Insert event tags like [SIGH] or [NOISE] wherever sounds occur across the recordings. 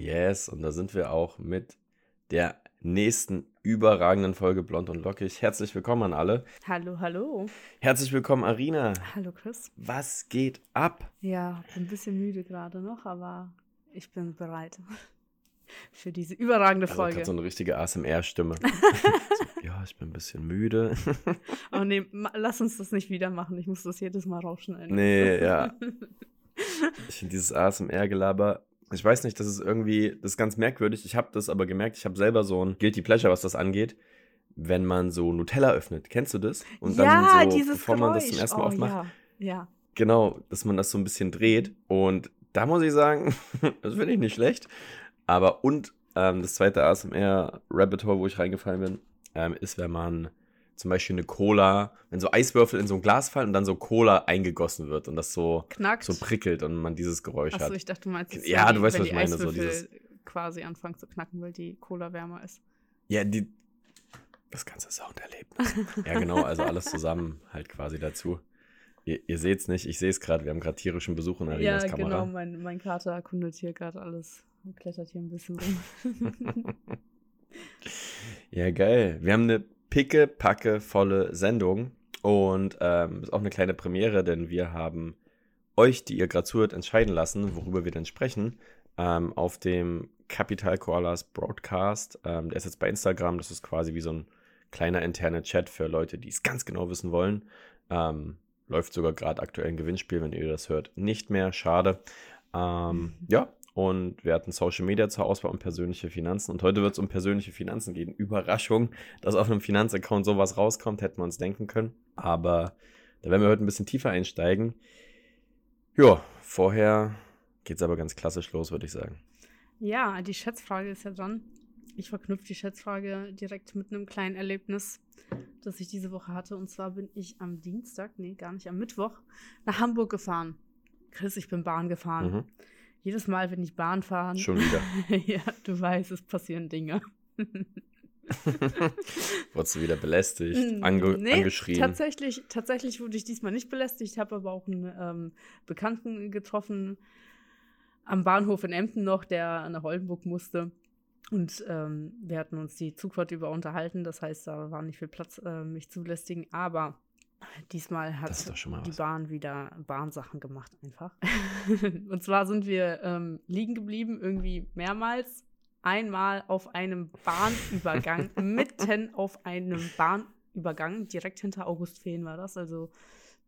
Yes, und da sind wir auch mit der nächsten überragenden Folge Blond und Lockig. Herzlich willkommen an alle. Hallo, hallo. Herzlich willkommen, Arina. Hallo, Chris. Was geht ab? Ja, bin ein bisschen müde gerade noch, aber ich bin bereit [LAUGHS] für diese überragende Also, Folge. so eine richtige ASMR-Stimme. so, [LAUGHS] [LAUGHS] ja, ich bin ein bisschen müde. oh nee, lass uns das nicht wieder machen. Ich muss das jedes Mal rausschneiden. nee, ja. Ich finde dieses ASMR-Gelaber, ich weiß nicht, das ist irgendwie, das ist ganz merkwürdig. Ich habe das aber gemerkt, ich habe selber so ein Guilty Pleasure, was das angeht, wenn man so Nutella öffnet. Kennst du das? Und ja, dann so, dieses bevor man das zum Geräusch. ersten Mal oh, aufmacht, Ja, ja. genau, dass man das so ein bisschen dreht. Und da muss ich sagen, [LAUGHS] das finde ich nicht schlecht. Aber und ähm, das zweite ASMR-Rabbit Hole, wo ich reingefallen bin, ähm, ist, wenn man zum Beispiel eine Cola, wenn so Eiswürfel in so ein Glas fallen und dann so Cola eingegossen wird und das so, Knackt. so prickelt und man dieses Geräusch Achso, hat. ich dachte, du meinst, jetzt, Ja, du weißt, wenn was die ich meine, so Eiswürfel quasi anfangen zu knacken, weil die Cola wärmer ist. Ja, die. Das ganze Sounderlebnis. ja, genau, also alles zusammen halt quasi dazu. Ihr, ihr seht es nicht, ich sehe es gerade, wir haben gerade tierischen Besuch in Arinas ja, Kamera. genau. Mein, mein Kater erkundet hier gerade alles und klettert hier ein bisschen rum. [LAUGHS] Ja, geil. Wir haben eine picke, packe, volle Sendung und ähm, ist auch eine kleine Premiere, denn wir haben euch, die ihr gerade zuhört, entscheiden lassen, worüber wir denn sprechen, ähm, auf dem Capital Koalas Broadcast. Ähm, der ist jetzt bei Instagram, das ist quasi wie so ein kleiner interner Chat für Leute, die es ganz genau wissen wollen. Ähm, läuft sogar gerade aktuell ein Gewinnspiel, wenn ihr das hört. Nicht mehr, schade. Ähm, ja, und wir hatten Social Media zur Auswahl und persönliche Finanzen. Und heute wird es um persönliche Finanzen gehen. Überraschung, dass auf einem Finanzaccount sowas rauskommt, hätten wir uns denken können. Aber da werden wir heute ein bisschen tiefer einsteigen. Ja, vorher geht es aber ganz klassisch los, würde ich sagen. Ja, die Schätzfrage ist ja dran. Ich verknüpfe die Schätzfrage direkt mit einem kleinen Erlebnis, das ich diese Woche hatte. Und zwar bin ich am Dienstag, nee, gar nicht, am Mittwoch nach Hamburg gefahren. Chris, ich bin Bahn gefahren. Mhm. Jedes Mal, wenn ich Bahn fahre. Schon wieder. [LAUGHS] ja, du weißt, es passieren Dinge. [LAUGHS] Wurdest du wieder belästigt, ange Nee, angeschrien? Tatsächlich, tatsächlich wurde ich diesmal nicht belästigt. Ich habe aber auch einen ähm, Bekannten getroffen am Bahnhof in Emden noch, der nach Oldenburg musste. Und ähm, wir hatten uns die Zugfahrt über unterhalten. Das heißt, da war nicht viel Platz, äh, mich zu belästigen. Aber diesmal hat die. Bahn wieder Bahnsachen gemacht, einfach. [LAUGHS] Und zwar sind wir ähm, liegen geblieben, irgendwie mehrmals. Einmal auf einem Bahnübergang, [LAUGHS] mitten auf einem Bahnübergang, direkt hinter Augustfehn war das, also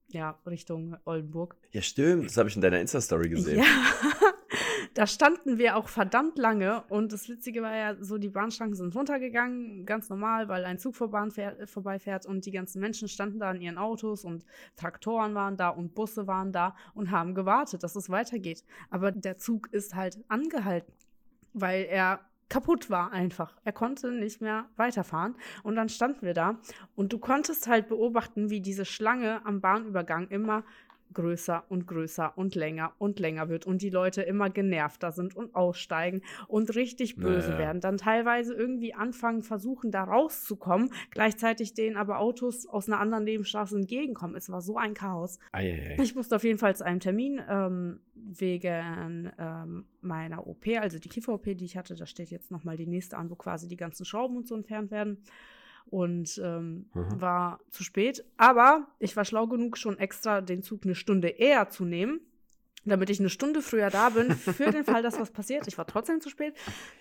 ja, Richtung Oldenburg. Ja, stimmt. Das habe ich in deiner Insta-Story gesehen. Ja, da standen wir auch verdammt lange und das Witzige war ja so, die Bahnschranken sind runtergegangen, ganz normal, weil ein Zug vorbei fährt, vorbeifährt und die ganzen Menschen standen da in ihren Autos und Traktoren waren da und Busse waren da und haben gewartet, dass es weitergeht. Aber der Zug ist halt angehalten, weil er kaputt war einfach. Er konnte nicht mehr weiterfahren und dann standen wir da und du konntest halt beobachten, wie diese Schlange am Bahnübergang immer größer und größer und länger und länger wird und die Leute immer genervter sind und aussteigen und richtig böse Naja. werden. Dann teilweise irgendwie anfangen, versuchen, da rauszukommen, gleichzeitig denen aber Autos aus einer anderen Nebenstraße entgegenkommen. Es war so ein Chaos. Eieiei. Ich musste auf jeden Fall zu einem Termin ähm, wegen ähm, meiner OP, also die Kiefer-OP, die ich hatte. Da steht jetzt nochmal die nächste an, wo quasi die ganzen Schrauben und so entfernt werden. Und ähm, Mhm. war zu spät. Aber ich war schlau genug, schon extra den Zug eine Stunde eher zu nehmen, damit ich eine Stunde früher da bin, für den Fall, dass was passiert. Ich war trotzdem zu spät.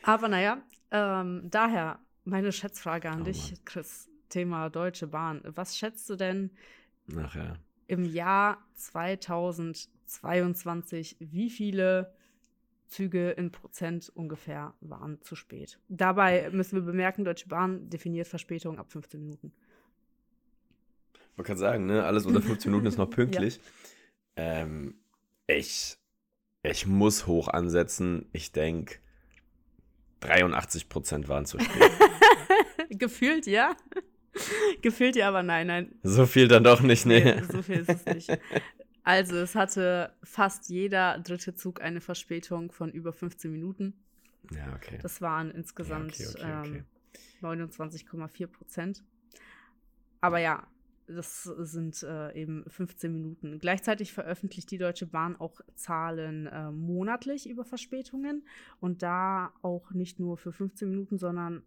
Aber naja, ähm, daher meine Schätzfrage an Oh dich, Mann. Chris. Thema Deutsche Bahn. Was schätzt du denn, Nachher. im Jahr 2022, wie viele Züge in Prozent ungefähr waren zu spät? Dabei müssen wir bemerken, Deutsche Bahn definiert Verspätung ab 15 Minuten. Man kann sagen, ne, alles unter 15 Minuten ist noch [LAUGHS] pünktlich. ähm, ich, ich muss hoch ansetzen. Ich denke, 83% waren zu spät. [LAUGHS] Gefühlt ja. [LAUGHS] Gefühlt ja, aber nein, nein. so viel dann doch nicht, ne? Nee, so viel ist es nicht. Also, es hatte fast jeder dritte Zug eine Verspätung von über 15 Minuten. Ja, okay. Das waren insgesamt Ja, okay, okay. Ähm, 29,4 Prozent. Aber ja, das sind äh, eben 15 Minuten. Gleichzeitig veröffentlicht die Deutsche Bahn auch Zahlen äh, monatlich über Verspätungen und da auch nicht nur für 15 Minuten, sondern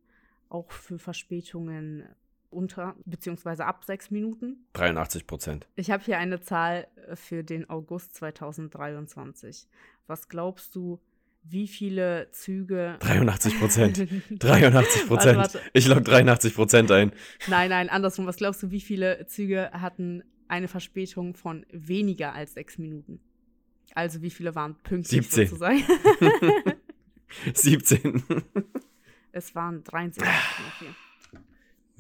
auch für Verspätungen unter bzw. ab sechs Minuten. 83 Prozent. Ich habe hier eine Zahl äh, für den August 2023. Was glaubst du, wie viele Züge. 83 Prozent. [LAUGHS] 83 Prozent. Ich log 83 Prozent ein. Nein, nein, andersrum. Was glaubst du, wie viele Züge hatten eine Verspätung von weniger als sechs Minuten? Also wie viele waren pünktlich 17. sozusagen? [LAUGHS] 17. [LAUGHS] es waren 73.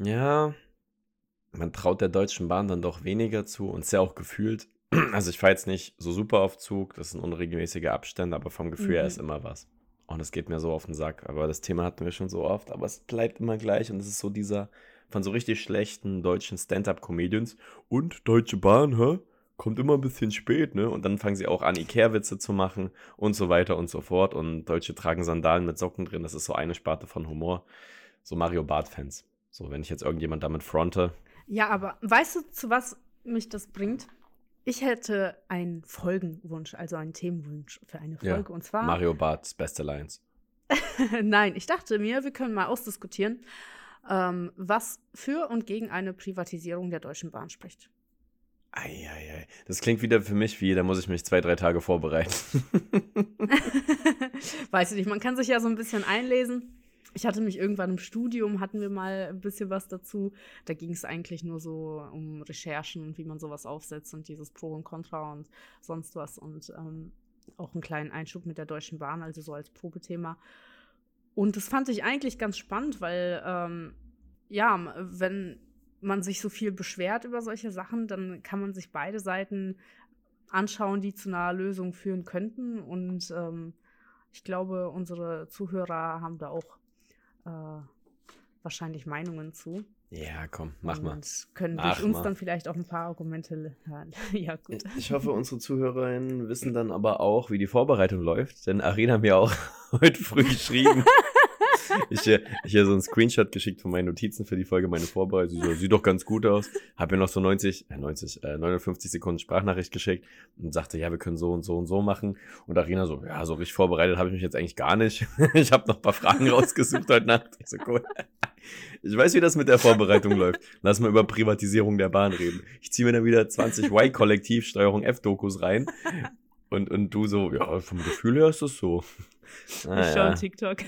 Ja, man traut der Deutschen Bahn dann doch weniger zu und sehr auch gefühlt [CLEARS THROAT] also ich fahre jetzt nicht so super auf Zug, das sind unregelmäßige Abstände, aber vom Gefühl her ist Mhm. immer was. Und es geht mir so auf den Sack. Aber das Thema hatten wir schon so oft, aber es bleibt immer gleich und es ist so dieser von so richtig schlechten deutschen Stand-up-Comedians und Deutsche Bahn, hä? Kommt immer ein bisschen spät, ne? Und dann fangen sie auch an, Ikea-Witze zu machen und so weiter und so fort. Und Deutsche tragen Sandalen mit Socken drin. Das ist so eine Sparte von Humor. So Mario Barth-Fans. So, wenn ich jetzt irgendjemand damit fronte. Ja, aber weißt du, zu was mich das bringt? Ich hätte einen Folgenwunsch, also einen Themenwunsch für eine Ja, Folge. und zwar. Mario Barths beste Lines. [LAUGHS] Nein, ich dachte mir, wir können mal ausdiskutieren, ähm, was für und gegen eine Privatisierung der Deutschen Bahn spricht. Eieiei. Das klingt wieder für mich wie, da muss ich mich zwei, drei Tage vorbereiten. [LAUGHS] Weiß ich nicht, man kann sich ja so ein bisschen einlesen. Ich hatte mich irgendwann im Studium, hatten wir mal ein bisschen was dazu. Da ging es eigentlich nur so um Recherchen und wie man sowas aufsetzt und dieses Pro und Contra und sonst was. Und ähm, auch einen kleinen Einschub mit der Deutschen Bahn, also so als Probethema. Und das fand ich eigentlich ganz spannend, weil, ähm, ja, wenn man sich so viel beschwert über solche Sachen, dann kann man sich beide Seiten anschauen, die zu einer Lösung führen könnten. Und ähm, ich glaube, unsere Zuhörer haben da auch äh, wahrscheinlich Meinungen zu. Ja, komm, mach mal. Und können durch uns mal. dann vielleicht auch ein paar Argumente hören. [LAUGHS] ja, gut. Ich hoffe, unsere Zuhörerinnen wissen dann aber auch, wie die Vorbereitung läuft, denn Arena hat mir auch [LAUGHS] heute früh geschrieben. [LAUGHS] [LAUGHS] Ich äh, ich hier so einen Screenshot geschickt von meinen Notizen für die Folge, meine Vorbereitung. So, sieht doch ganz gut aus. Hab mir noch so 90, äh 90, äh 59 Sekunden Sprachnachricht geschickt und sagte, ja, wir können so und so und so machen. Und Arena so, ja, so richtig vorbereitet habe ich mich jetzt eigentlich gar nicht. [LAUGHS] Ich habe noch ein paar Fragen rausgesucht heute Nacht. Ich so, cool. Ich weiß, wie das mit der Vorbereitung läuft. Lass mal über Privatisierung der Bahn reden. Ich ziehe mir dann wieder 20 Y-Kollektiv Steuerung F-Dokus rein. Und, und du so, ja, vom Gefühl her ist das so. Ich Naja. schaue TikTok.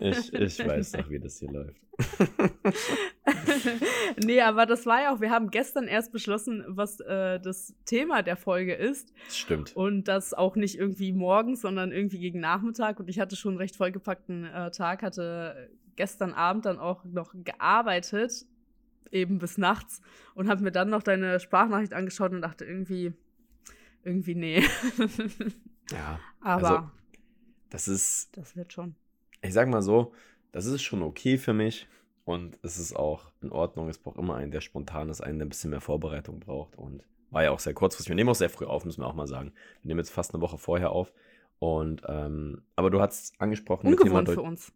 Ich, ich [LAUGHS] weiß doch, wie das hier läuft. [LAUGHS] nee, aber das war ja auch, wir haben gestern erst beschlossen, was äh, das Thema der Folge ist. Das stimmt. Und das auch nicht irgendwie morgens, sondern irgendwie gegen Nachmittag. Und ich hatte schon einen recht vollgepackten äh, Tag, hatte gestern Abend dann auch noch gearbeitet, eben bis nachts. Und habe mir dann noch deine Sprachnachricht angeschaut und dachte irgendwie, irgendwie nee. [LAUGHS] Ja, Aber Also- das ist, das wird schon. ich sag mal so, das ist schon okay für mich. Und es ist auch in Ordnung. Es braucht immer einen, der spontan ist, einen, der ein bisschen mehr Vorbereitung braucht. Und war ja auch sehr kurzfristig. Wir nehmen auch sehr früh auf, müssen wir auch mal sagen. Wir nehmen jetzt fast eine Woche vorher auf. Und, ähm, aber du hast angesprochen, mit Ungewohnt Thema für uns.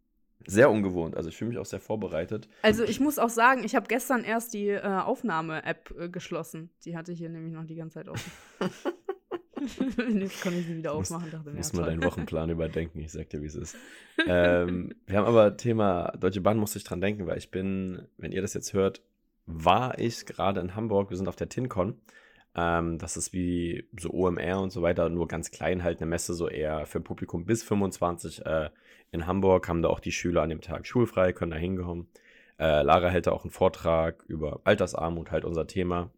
Sehr ungewohnt. Also ich fühle mich auch sehr vorbereitet. Also ich muss auch sagen, ich habe gestern erst die äh, Aufnahme-App äh, geschlossen. Die hatte ich hier nämlich noch die ganze Zeit offen. [LAUGHS] [LAUGHS] Jetzt konnte ich sie wieder Muss- aufmachen. Dachte Muss ja, mal deinen Wochenplan überdenken, ich sag dir, wie es ist. [LAUGHS] ähm, wir haben aber Thema Deutsche Bahn, musste ich dran denken, weil ich bin, wenn ihr das jetzt hört, war ich gerade in Hamburg, wir sind auf der TinCon. Ähm, das ist wie so OMR und so weiter, nur ganz klein halt eine Messe, so eher für Publikum bis 25 äh, in Hamburg, haben da auch die Schüler an dem Tag schulfrei, können da hinkommen. Äh, Lara hält da auch einen Vortrag über Altersarmut, halt unser Thema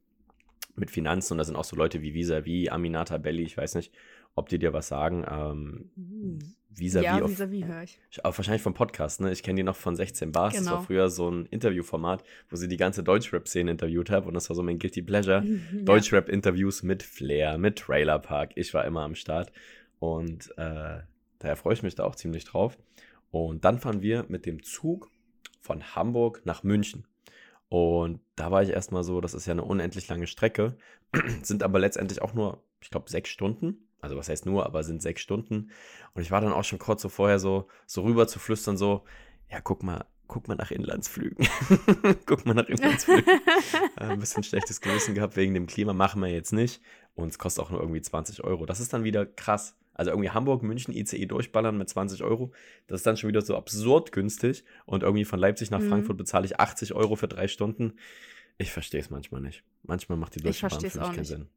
mit Finanzen und da sind auch so Leute wie Visavi, Aminata Belli, ich weiß nicht, ob die dir was sagen. Ähm, Uh. Visavi ja, auf, vis-à-vis höre ich. auch wahrscheinlich vom Podcast, ne? Ich kenne die noch von 16 Bars. Das war Genau. früher so ein Interviewformat, wo sie die ganze Deutschrap-Szene interviewt hat und das war so mein Guilty Pleasure. [LAUGHS] Ja. Deutschrap-Interviews mit Flair, mit Trailer Park. Ich war immer am Start und äh, daher freue ich mich da auch ziemlich drauf. Und dann fahren wir mit dem Zug von Hamburg nach München. Und da war ich erstmal so, das ist ja eine unendlich lange Strecke, [CLEARS THROAT] sind aber letztendlich auch nur, ich glaube, sechs Stunden. Also was heißt nur, aber sind sechs Stunden. Und ich war dann auch schon kurz so vorher so, so rüber zu flüstern, so, ja, guck mal, guck mal nach Inlandsflügen. [LAUGHS] guck mal nach Inlandsflügen. [LAUGHS] äh, ein bisschen schlechtes Gewissen gehabt wegen dem Klima, machen wir jetzt nicht. Und es kostet auch nur irgendwie 20 Euro. Das ist dann wieder krass. Also irgendwie Hamburg, München, ICE durchballern mit 20 Euro. Das ist dann schon wieder so absurd günstig. Und irgendwie von Leipzig nach mhm. Frankfurt bezahle ich 80 Euro für drei Stunden. Ich verstehe es manchmal nicht. Manchmal macht die Deutsche Bahn für mich keinen Sinn.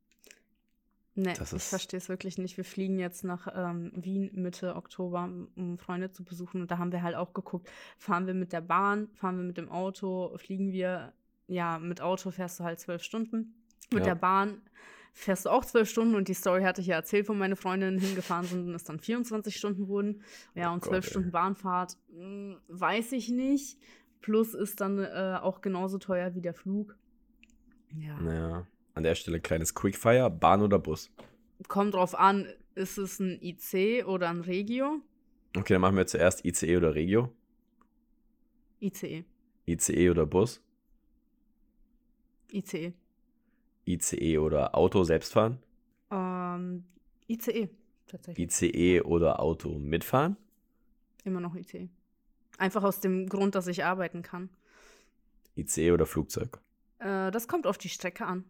Nee, das ich verstehe es wirklich nicht. Wir fliegen jetzt nach ähm, Wien Mitte Oktober, um Freunde zu besuchen. Und da haben wir halt auch geguckt, fahren wir mit der Bahn, fahren wir mit dem Auto, fliegen wir, ja, mit Auto fährst du halt zwölf Stunden. Mit ja. der Bahn fährst du auch zwölf Stunden und die Story hatte ich ja erzählt, wo meine Freundinnen hingefahren sind und es dann 24 Stunden wurden. Ja, und oh zwölf Stunden Bahnfahrt, mh, hm, weiß ich nicht. Plus ist dann äh, auch genauso teuer wie der Flug. Ja. Naja, an der Stelle kleines Quickfire, Bahn oder Bus? Kommt drauf an, ist es ein IC oder ein Regio? Okay, dann machen wir zuerst ICE oder Regio. ICE. ICE oder Bus? ICE. ICE oder Auto selbst fahren? Ähm, ICE, tatsächlich. ICE oder Auto mitfahren? Immer noch ICE. Einfach aus dem Grund, dass ich arbeiten kann. ICE oder Flugzeug? Äh, das kommt auf die Strecke an.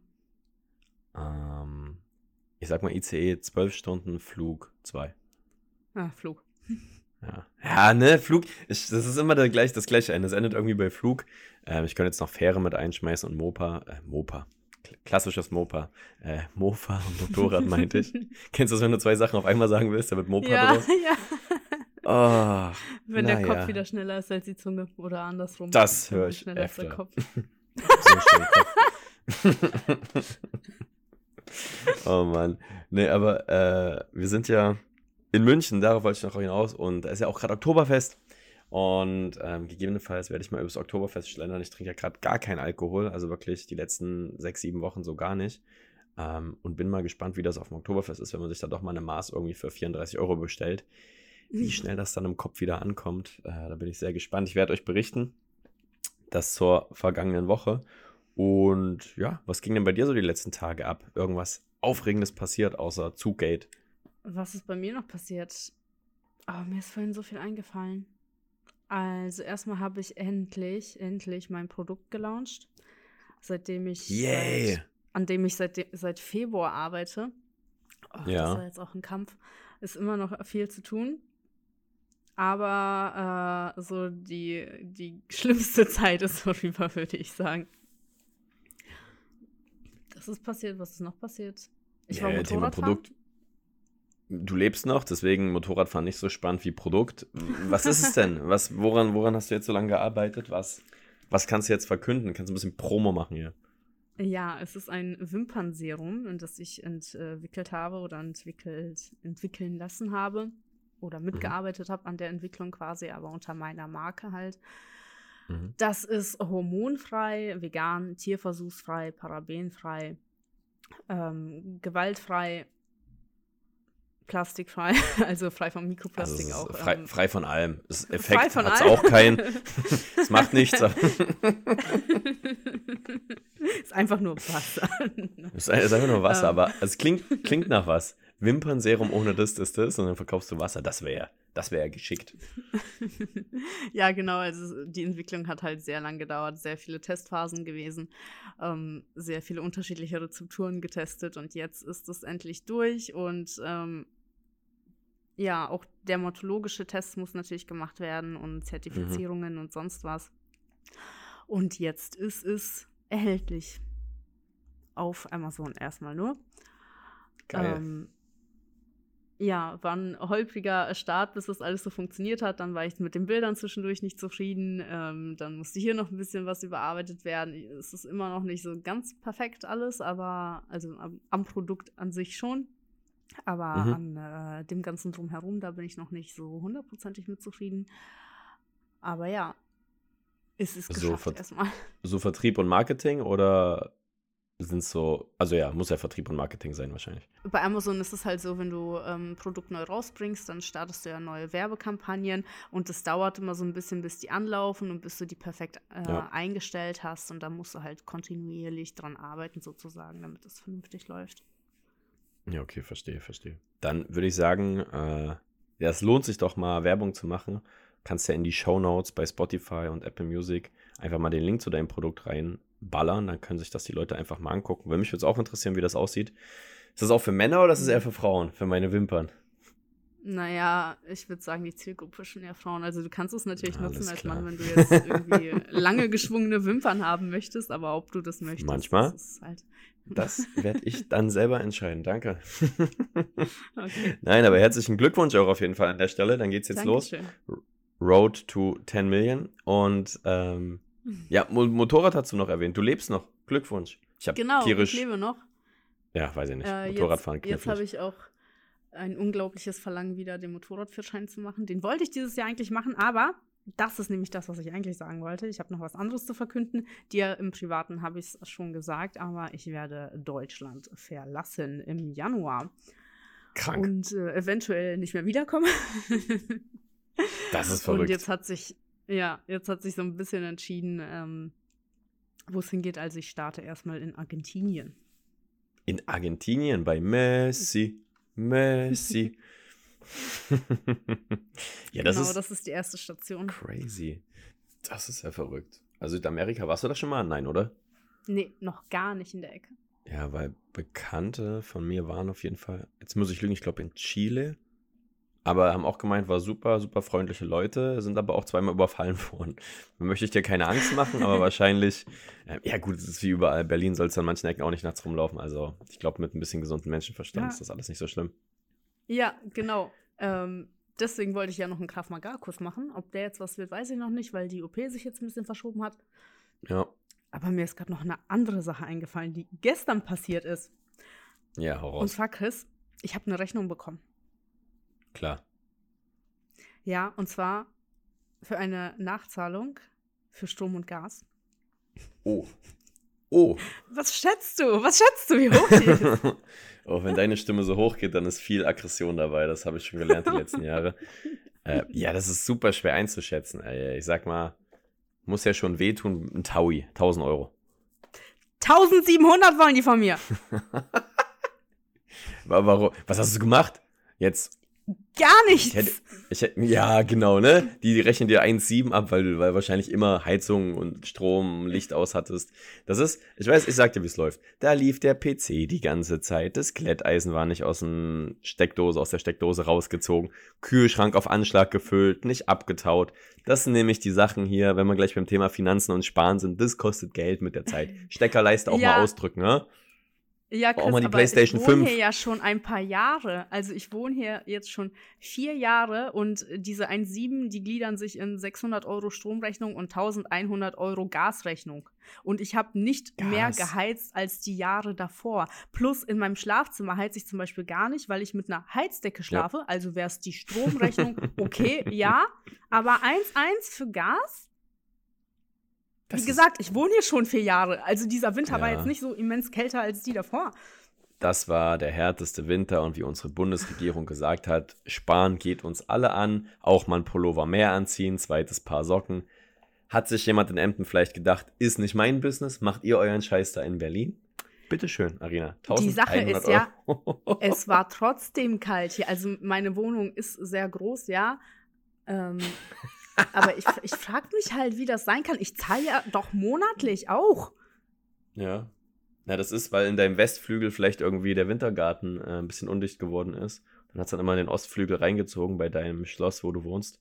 Ähm, ich sag mal ICE 12 Stunden, Flug 2. Ah, Flug. Ja. ja, ne, Flug, ich, das ist immer der gleich, das gleiche. Das endet irgendwie bei Flug. Ähm, ich könnte jetzt noch Fähre mit einschmeißen und Mopa. Äh, Mopa. Klassisches Mopa. Äh, Mofa und Motorrad meinte ich. [LAUGHS] Kennst du das, wenn du zwei Sachen auf einmal sagen willst? Da wird Mopa ja, draus. Ja. Oh, wenn der Kopf ja. wieder schneller ist als die Zunge oder andersrum. Das höre ich schneller öfter. Als der Kopf. so Kopf. [LAUGHS] oh Mann. Nee, aber äh, wir sind ja in München, darauf wollte ich noch hinaus. Und da ist ja auch gerade Oktoberfest. Und ähm, gegebenenfalls werde ich mal übers Oktoberfest schlendern. Ich trinke ja gerade gar keinen Alkohol, also wirklich die letzten sechs, sieben Wochen so gar nicht. Ähm, und bin mal gespannt, wie das auf dem Oktoberfest ist, wenn man sich da doch mal eine Maß irgendwie für 34 Euro bestellt. Wie mhm. schnell das dann im Kopf wieder ankommt, äh, da bin ich sehr gespannt. Ich werde euch berichten, das zur vergangenen Woche. Und ja, was ging denn bei dir so die letzten Tage ab? Irgendwas Aufregendes passiert außer Zuggate? Was ist bei mir noch passiert? Oh, mir ist vorhin so viel eingefallen. Also erstmal habe ich endlich, endlich mein Produkt gelauncht, seitdem ich Yay. Seit, an dem ich seit, seit Februar arbeite. Oh, ja. Das war jetzt auch ein Kampf. Ist immer noch viel zu tun. Aber äh, so die, die schlimmste [LAUGHS] Zeit ist vorüber, würde ich sagen. Das ist passiert. Was ist noch passiert? Ich ja, war ja, Thema Produkt. Du lebst noch, deswegen Motorradfahren nicht so spannend wie Produkt. Was ist es denn? Was, woran, woran hast du jetzt so lange gearbeitet? Was, was kannst du jetzt verkünden? Kannst du ein bisschen Promo machen hier? Ja, es ist ein Wimpernserum, das ich entwickelt habe oder entwickelt, entwickeln lassen habe oder mhm. mitgearbeitet mhm. habe an der Entwicklung quasi, aber unter meiner Marke halt. Mhm. Das ist hormonfrei, vegan, tierversuchsfrei, parabenfrei, ähm, gewaltfrei, plastikfrei, [LAUGHS] also frei von Mikroplastik also auch. Frei, ähm, frei, von allem. Das Effekt hat es auch kein. [LAUGHS] Es macht nichts. [LAUGHS] ist einfach nur Wasser. Es ist einfach nur Wasser, ähm. aber es klingt, klingt nach was. Wimpernserum ohne das, das, das und dann verkaufst du Wasser. Das wäre das wäre geschickt. ja, genau. Also die Entwicklung hat halt sehr lang gedauert, sehr viele Testphasen gewesen, ähm, sehr viele unterschiedliche Rezepturen getestet und jetzt ist es endlich durch und ähm, ja, auch dermatologische Tests muss natürlich gemacht werden und Zertifizierungen mhm. und sonst was. Und jetzt ist es erhältlich auf Amazon erstmal nur. Geil. Ähm, ja, war ein holpriger Start, bis das alles so funktioniert hat. Dann war ich mit den Bildern zwischendurch nicht zufrieden. Ähm, dann musste hier noch ein bisschen was überarbeitet werden. Es ist immer noch nicht so ganz perfekt alles, aber also am, am Produkt an sich schon. Aber mhm. an äh, dem ganzen Drumherum, da bin ich noch nicht so hundertprozentig mit zufrieden. Aber ja, es ist geschafft so erstmal. [LAUGHS] So Vertrieb und Marketing oder sind so, also ja, muss ja Vertrieb und Marketing sein wahrscheinlich. Bei Amazon ist es halt so, wenn du ähm, Produkt neu rausbringst, dann startest du ja neue Werbekampagnen und es dauert immer so ein bisschen, bis die anlaufen und bis du die perfekt äh, ja. eingestellt hast und da musst du halt kontinuierlich dran arbeiten sozusagen, damit es vernünftig läuft. Ja, okay, verstehe, verstehe. Dann würde ich sagen, äh, ja, es lohnt sich doch mal Werbung zu machen kannst ja in die Show Notes bei Spotify und Apple Music einfach mal den Link zu deinem Produkt reinballern. Dann können sich das die Leute einfach mal angucken. Weil mich würde es auch interessieren, wie das aussieht. Ist das auch für Männer oder ist es eher für Frauen? Für meine Wimpern? Naja, ich würde sagen, die Zielgruppe schon eher Frauen. Also du kannst es natürlich Alles nutzen als klar. Mann, wenn du jetzt irgendwie [LAUGHS] lange geschwungene Wimpern haben möchtest, aber ob du das möchtest, Manchmal. das ist halt. Das werde ich [LAUGHS] dann selber entscheiden. Danke. [LAUGHS] Okay. Nein, aber herzlichen Glückwunsch auch auf jeden Fall an der Stelle. Dann geht's jetzt los. Dankeschön. Road to 10 Million. Und ähm, ja, Mo Motorrad hast du noch erwähnt. Du lebst noch. Glückwunsch. Ich habe Genau, tierisch. ich lebe noch. Ja, weiß ich nicht. Äh, Motorradfahren jetzt jetzt habe ich auch ein unglaubliches Verlangen, wieder den Motorradführerschein zu machen. Den wollte ich dieses Jahr eigentlich machen, aber das ist nämlich das, was ich eigentlich sagen wollte. Ich habe noch was anderes zu verkünden. Dir im Privaten habe ich es schon gesagt, aber ich werde Deutschland verlassen im Januar Krank. und äh, eventuell nicht mehr wiederkommen. [LAUGHS] das ist Und verrückt. jetzt hat sich, ja, jetzt hat sich so ein bisschen entschieden, ähm, wo es hingeht. Also ich starte erstmal in Argentinien. In Argentinien bei Messi. Messi. [LAUGHS] ja, das genau, ist das ist die erste Station. crazy. Das ist ja verrückt. Also Südamerika, warst du da schon mal? Nein, oder? Nee, noch gar nicht in der Ecke. Ja, weil Bekannte von mir waren auf jeden Fall, jetzt muss ich lügen, ich glaube in Chile, aber haben auch gemeint, war super, super freundliche Leute, sind aber auch zweimal überfallen [LAUGHS] worden. Da möchte ich dir keine Angst machen, aber [LAUGHS] wahrscheinlich, äh, ja gut, es ist wie überall, Berlin soll es an manchen Ecken auch nicht nachts rumlaufen, also ich glaube mit ein bisschen gesunden Menschenverstand Ja. ist das alles nicht so schlimm. Ja, genau. Ähm, deswegen wollte ich ja noch einen Krav Maga-Kurs machen. Ob der jetzt was wird, weiß ich noch nicht, weil die OP sich jetzt ein bisschen verschoben hat. Ja, Aber mir ist gerade noch eine andere Sache eingefallen, die gestern passiert ist. ja, hau Und raus. zwar, Chris, ich habe eine Rechnung bekommen. Klar. Ja, und zwar für eine Nachzahlung für Strom und Gas. Oh. Oh. Was schätzt du? Was schätzt du, wie hoch die ist? [LAUGHS] oh, wenn deine Stimme so hoch geht, dann ist viel Aggression dabei. Das habe ich schon gelernt die letzten Jahre. [LAUGHS] Äh, ja, das ist super schwer einzuschätzen. Ich sag mal, muss ja schon wehtun, ein Taui, 1000 Euro. 1700 wollen die von mir. [LAUGHS] Wa- Warum? Was hast du gemacht? Jetzt, Gar ich nichts. hätte, ich hätte, ja, genau, ne? Die rechnen dir 1,7 ab, weil du weil wahrscheinlich immer Heizung und Strom, Licht aus hattest. Das ist, ich weiß, ich sag dir, wie es läuft. Da lief der PC die ganze Zeit. Das Glätteisen war nicht aus dem Steckdose, aus der Steckdose rausgezogen. Kühlschrank auf Anschlag gefüllt, nicht abgetaut. Das sind nämlich die Sachen hier, wenn wir gleich beim Thema Finanzen und Sparen sind. Das kostet Geld mit der Zeit. [LAUGHS] Steckerleiste auch Ja. mal ausdrücken, ne? Ja, Chris, man die aber PlayStation ich wohne 5? hier ja schon ein paar Jahre. Also ich wohne hier jetzt schon vier Jahre und diese 1,7, die gliedern sich in 600 Euro Stromrechnung und 1100 Euro Gasrechnung. Und ich habe nicht mehr Gas. geheizt als die Jahre davor. Plus in meinem Schlafzimmer heize ich zum Beispiel gar nicht, weil ich mit einer Heizdecke schlafe. Also wäre es die Stromrechnung [LAUGHS] okay, ja. Aber 1,1 für Gas? Das Wie gesagt, ich wohne hier schon vier Jahre. Also dieser Winter war Ja. jetzt nicht so immens kälter als die davor. Das war der härteste Winter und wie unsere Bundesregierung gesagt hat, Sparen geht uns alle an, auch mal ein Pullover mehr anziehen, zweites Paar Socken. Hat sich jemand in Emden vielleicht gedacht, ist nicht mein Business, macht ihr euren Scheiß da in Berlin? Bitteschön, Arina. Die Sache 1100 ist ja. [LAUGHS] Es war trotzdem kalt hier. Also meine Wohnung ist sehr groß, ja. Ähm, aber ich, ich frage mich halt, wie das sein kann. Ich zahle ja doch monatlich auch. ja. Na, das ist, weil in deinem Westflügel vielleicht irgendwie der Wintergarten äh, ein bisschen undicht geworden ist. Dann hat es dann immer in den Ostflügel reingezogen bei deinem Schloss, wo du wohnst.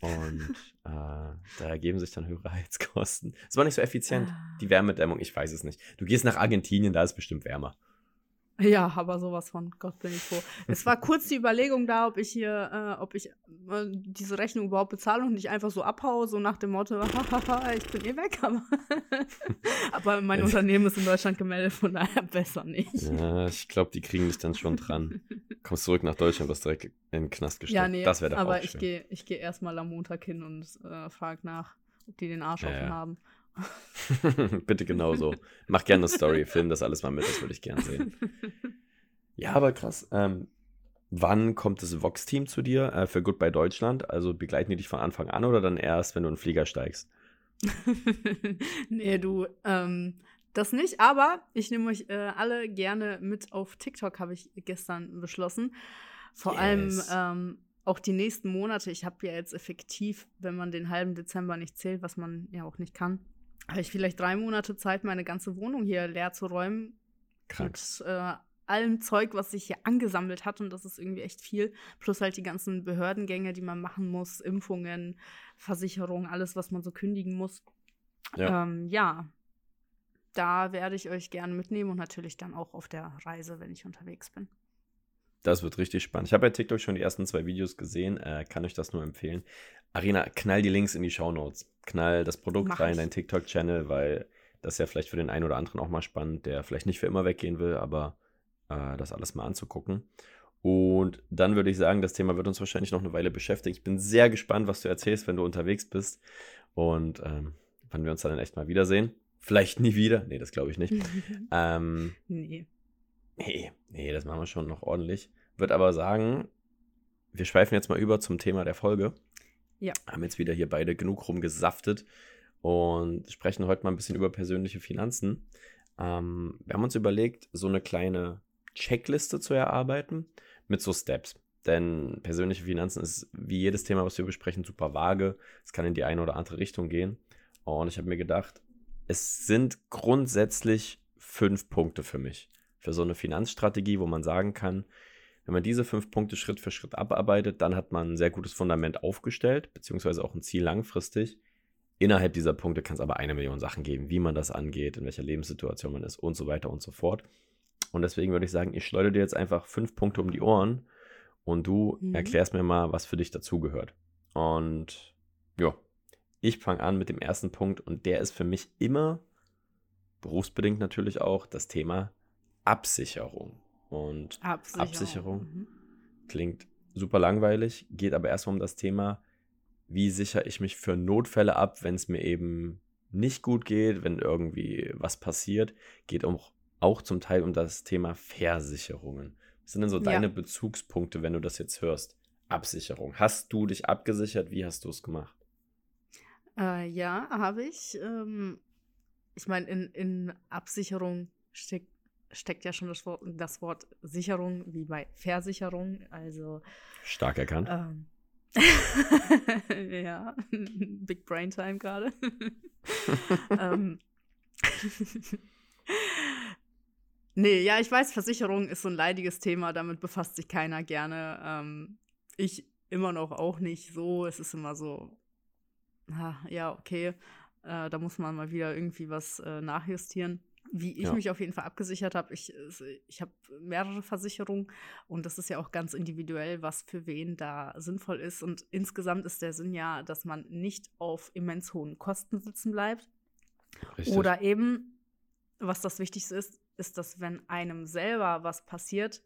Und [LAUGHS] äh, da ergeben sich dann höhere Heizkosten. Es war nicht so effizient. Ah. Die Wärmedämmung, ich weiß es nicht. Du gehst nach Argentinien, da ist bestimmt wärmer. Ja, aber sowas von Gott bin ich froh. Es war kurz die Überlegung da, ob ich hier, äh, ob ich äh, diese Rechnung überhaupt bezahle und nicht einfach so abhaue, so nach dem Motto, [LAUGHS] hahaha, ich bin eh weg. Aber, [LAUGHS] aber mein Unternehmen ist in Deutschland gemeldet, von daher besser nicht. Ja, ich glaube, die kriegen dich dann schon dran. [LAUGHS] Kommst zurück nach Deutschland, wirst direkt in den Knast gesteckt. Ja, nee, das wäre doch aber ich gehe ich geh erstmal am Montag hin und äh, frage nach, ob die den Arsch Ja, offen ja. haben. [LAUGHS] Bitte genauso. Mach gerne eine Story, film das alles mal mit, das würde ich gern sehen. [LAUGHS] Ja, aber krass. Ähm, wann kommt das Vox-Team zu dir äh, für Goodbye Deutschland? Also begleiten die dich von Anfang an oder dann erst, wenn du in den Flieger steigst? [LAUGHS] nee, du, ähm, das nicht, aber ich nehme euch äh, alle gerne mit auf TikTok, habe ich gestern beschlossen. Vor allem Yes. ähm, auch die nächsten Monate, ich habe ja jetzt effektiv, wenn man den halben Dezember nicht zählt, was man ja auch nicht kann, habe ich vielleicht drei Monate Zeit, meine ganze Wohnung hier leer zu räumen. Krank. Mit äh, allem Zeug, was sich hier angesammelt hat. Und das ist irgendwie echt viel. Plus halt die ganzen Behördengänge, die man machen muss, Impfungen, Versicherungen, alles, was man so kündigen muss. Ja. Ähm, ja, da werde ich euch gerne mitnehmen und natürlich dann auch auf der Reise, wenn ich unterwegs bin. Das wird richtig spannend. Ich habe bei TikTok schon die ersten zwei Videos gesehen, äh, kann euch das nur empfehlen. Arina, knall die Links in die Shownotes. Knall das Produkt Mach rein, ich. dein TikTok-Channel, weil das ja vielleicht für den einen oder anderen auch mal spannend, der vielleicht nicht für immer weggehen will, aber äh, das alles mal anzugucken. Und dann würde ich sagen, das Thema wird uns wahrscheinlich noch eine Weile beschäftigen. Ich bin sehr gespannt, was du erzählst, wenn du unterwegs bist und ähm, wann wir uns dann echt mal wiedersehen. Vielleicht nie wieder. Nee, das glaube ich nicht. [LAUGHS] ähm, nee. Nee, nee, das machen wir schon noch ordentlich. Würde aber sagen, wir schweifen jetzt mal über zum Thema der Folge. Ja. Haben jetzt wieder hier beide genug rumgesaftet und sprechen heute mal ein bisschen über persönliche Finanzen. Ähm, wir haben uns überlegt, so eine kleine Checkliste zu erarbeiten mit so Steps. Denn persönliche Finanzen ist wie jedes Thema, was wir besprechen, super vage. Es kann in die eine oder andere Richtung gehen. Und ich habe mir gedacht, es sind grundsätzlich fünf Punkte für mich. Für so eine Finanzstrategie, wo man sagen kann, wenn man diese fünf Punkte Schritt für Schritt abarbeitet, dann hat man ein sehr gutes Fundament aufgestellt, beziehungsweise auch ein Ziel langfristig. Innerhalb dieser Punkte kann es aber eine Million Sachen geben, wie man das angeht, in welcher Lebenssituation man ist und so weiter und so fort. Und deswegen würde ich sagen, ich schleudere dir jetzt einfach fünf Punkte um die Ohren und du Mhm. erklärst mir mal, was für dich dazugehört. Und ja, ich fange an mit dem ersten Punkt und der ist für mich immer, berufsbedingt natürlich auch, das Thema Absicherung. Und Absicherung. Absicherung. Mhm. klingt super langweilig, geht aber erstmal um das Thema, wie sichere ich mich für Notfälle ab, wenn es mir eben nicht gut geht, wenn irgendwie was passiert, geht auch, auch zum Teil um das Thema Versicherungen. Was sind denn so Ja. deine Bezugspunkte, wenn du das jetzt hörst? Absicherung. Hast du dich abgesichert? Wie hast du es gemacht? Äh, ja, habe ich. Ähm, ich meine, in, in Absicherung steck, steckt ja schon das Wort, das Wort Sicherung, wie bei Versicherung. Also, Stark erkannt. ähm, [LAUGHS] ja, [LAUGHS] Big Brain Time gerade. [LAUGHS] ähm, nee, ja, ich weiß, Versicherung ist so ein leidiges Thema, damit befasst sich keiner gerne. Ähm, ich immer noch auch nicht so. Es ist immer so, ah, ja, okay, äh, da muss man mal wieder irgendwie was äh, nachjustieren. Wie ich Ja. mich auf jeden Fall abgesichert habe, ich, ich habe mehrere Versicherungen und das ist ja auch ganz individuell, was für wen da sinnvoll ist. Und insgesamt ist der Sinn ja, dass man nicht auf immens hohen Kosten sitzen bleibt. Richtig. Oder eben, was das Wichtigste ist, ist, dass wenn einem selber was passiert,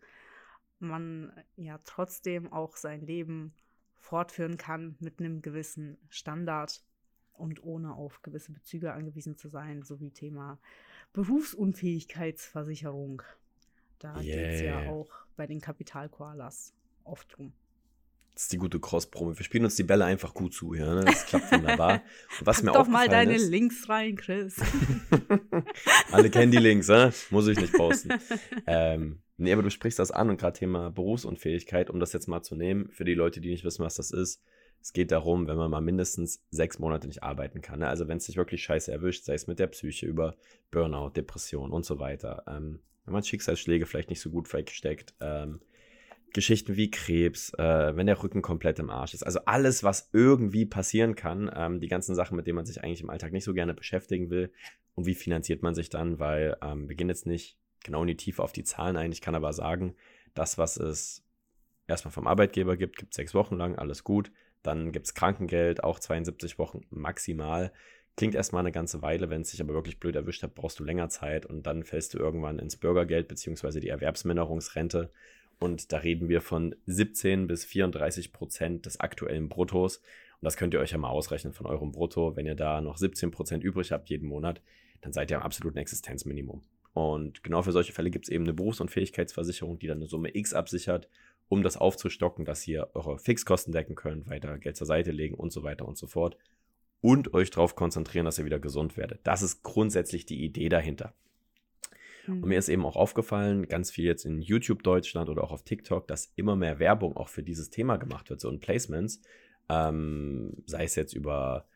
man ja trotzdem auch sein Leben fortführen kann mit einem gewissen Standard und ohne auf gewisse Bezüge angewiesen zu sein, sowie Thema Berufsunfähigkeitsversicherung. Da geht es ja Yeah. auch bei den Kapitalkoalas oft drum. Das ist die gute Cross-Promo. Wir spielen uns die Bälle einfach gut zu hier. Ne? Das klappt wunderbar. Und [LAUGHS] was Pack mir doch mal deine ist, Links rein, Chris. [LAUGHS] Alle kennen die Links, ne? Muss ich nicht posten. [LAUGHS] ähm, nee, aber du sprichst das an und gerade Thema Berufsunfähigkeit, um das jetzt mal zu nehmen, für die Leute, die nicht wissen, was das ist. Es geht darum, wenn man mal mindestens sechs Monate nicht arbeiten kann. Ne? Also wenn es sich wirklich scheiße erwischt, sei es mit der Psyche über Burnout, Depression und so weiter. Ähm, wenn man Schicksalsschläge vielleicht nicht so gut wegsteckt. Ähm, Geschichten wie Krebs, äh, wenn der Rücken komplett im Arsch ist. Also alles, was irgendwie passieren kann, ähm, die ganzen Sachen, mit denen man sich eigentlich im Alltag nicht so gerne beschäftigen will. Und wie finanziert man sich dann? Weil ähm, wir gehen jetzt nicht genau in die Tiefe auf die Zahlen ein. Ich kann aber sagen, das, was es erstmal vom Arbeitgeber gibt, gibt sechs Wochen lang, alles gut. Dann gibt es Krankengeld, auch 72 Wochen maximal. Klingt erstmal eine ganze Weile, wenn es sich aber wirklich blöd erwischt hat, brauchst du länger Zeit und dann fällst du irgendwann ins Bürgergeld bzw. die Erwerbsminderungsrente. Und da reden wir von 17 bis 34 Prozent des aktuellen Bruttos. Und das könnt ihr euch ja mal ausrechnen von eurem Brutto. Wenn ihr da noch 17 Prozent übrig habt jeden Monat, dann seid ihr am absoluten Existenzminimum. Und genau für solche Fälle gibt es eben eine Berufsunfähigkeitsversicherung, die dann eine Summe X absichert, um das aufzustocken, dass ihr eure Fixkosten decken könnt, weiter Geld zur Seite legen und so weiter und so fort. Und euch darauf konzentrieren, dass ihr wieder gesund werdet. Das ist grundsätzlich die Idee dahinter. Mhm. Und mir ist eben auch aufgefallen, ganz viel jetzt in YouTube Deutschland oder auch auf TikTok, dass immer mehr Werbung auch für dieses Thema gemacht wird, so in Placements. Ähm, sei es jetzt über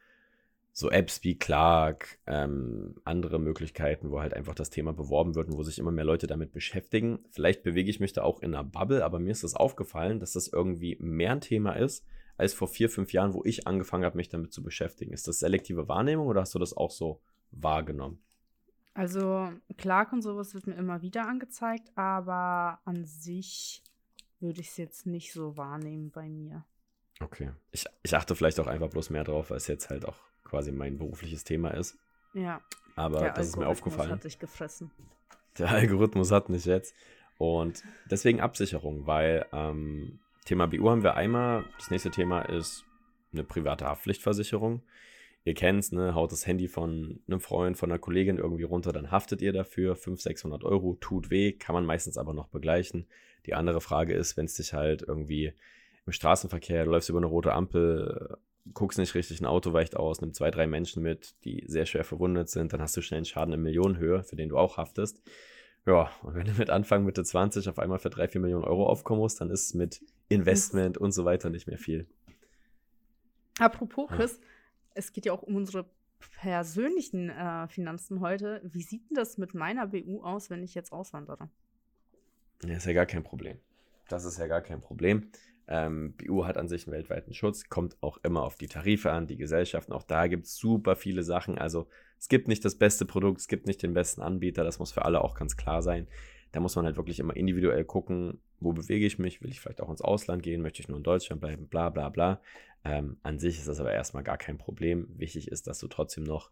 so Apps wie Clark, ähm, andere Möglichkeiten, wo halt einfach das Thema beworben wird und wo sich immer mehr Leute damit beschäftigen. Vielleicht bewege ich mich da auch in einer Bubble, aber mir ist das aufgefallen, dass das irgendwie mehr ein Thema ist als vor vier, fünf Jahren, wo ich angefangen habe, mich damit zu beschäftigen. Ist das selektive Wahrnehmung oder hast du das auch so wahrgenommen? Also Clark und sowas wird mir immer wieder angezeigt, aber an sich würde ich es jetzt nicht so wahrnehmen bei mir. Okay. Ich, ich achte vielleicht auch einfach bloß mehr drauf, weil es jetzt halt auch quasi mein berufliches Thema ist. Ja. Aber Der das ist mir aufgefallen. hat sich gefressen. Der Algorithmus hat mich jetzt. Und deswegen Absicherung, weil ähm, Thema BU haben wir einmal. Das nächste Thema ist eine private Haftpflichtversicherung. Ihr kennt es, ne? Haut das Handy von einem Freund, von einer Kollegin irgendwie runter, dann haftet ihr dafür. 500, 600 Euro, tut weh, kann man meistens aber noch begleichen. Die andere Frage ist, wenn es dich halt irgendwie im Straßenverkehr, du läufst über eine rote Ampel, guckst nicht richtig, ein Auto weicht aus, nimm zwei, drei Menschen mit, die sehr schwer verwundet sind, dann hast du schnell einen Schaden in Millionenhöhe, für den du auch haftest. Ja, und wenn du mit Anfang Mitte 20 auf einmal für drei, vier Millionen Euro aufkommen musst, dann ist mit Investment und so weiter nicht mehr viel. Apropos, Chris, ja. es geht ja auch um unsere persönlichen äh, Finanzen heute. Wie sieht denn das mit meiner BU aus, wenn ich jetzt auswandere? Ja, ist ja gar kein Problem. Das ist ja gar kein Problem. Ähm, BU hat an sich einen weltweiten Schutz, kommt auch immer auf die Tarife an, die Gesellschaften. Auch da gibt es super viele Sachen. Also es gibt nicht das beste Produkt, es gibt nicht den besten Anbieter, das muss für alle auch ganz klar sein. Da muss man halt wirklich immer individuell gucken, wo bewege ich mich, will ich vielleicht auch ins Ausland gehen, möchte ich nur in Deutschland bleiben, bla bla bla. Ähm, an sich ist das aber erstmal gar kein Problem. Wichtig ist, dass du trotzdem noch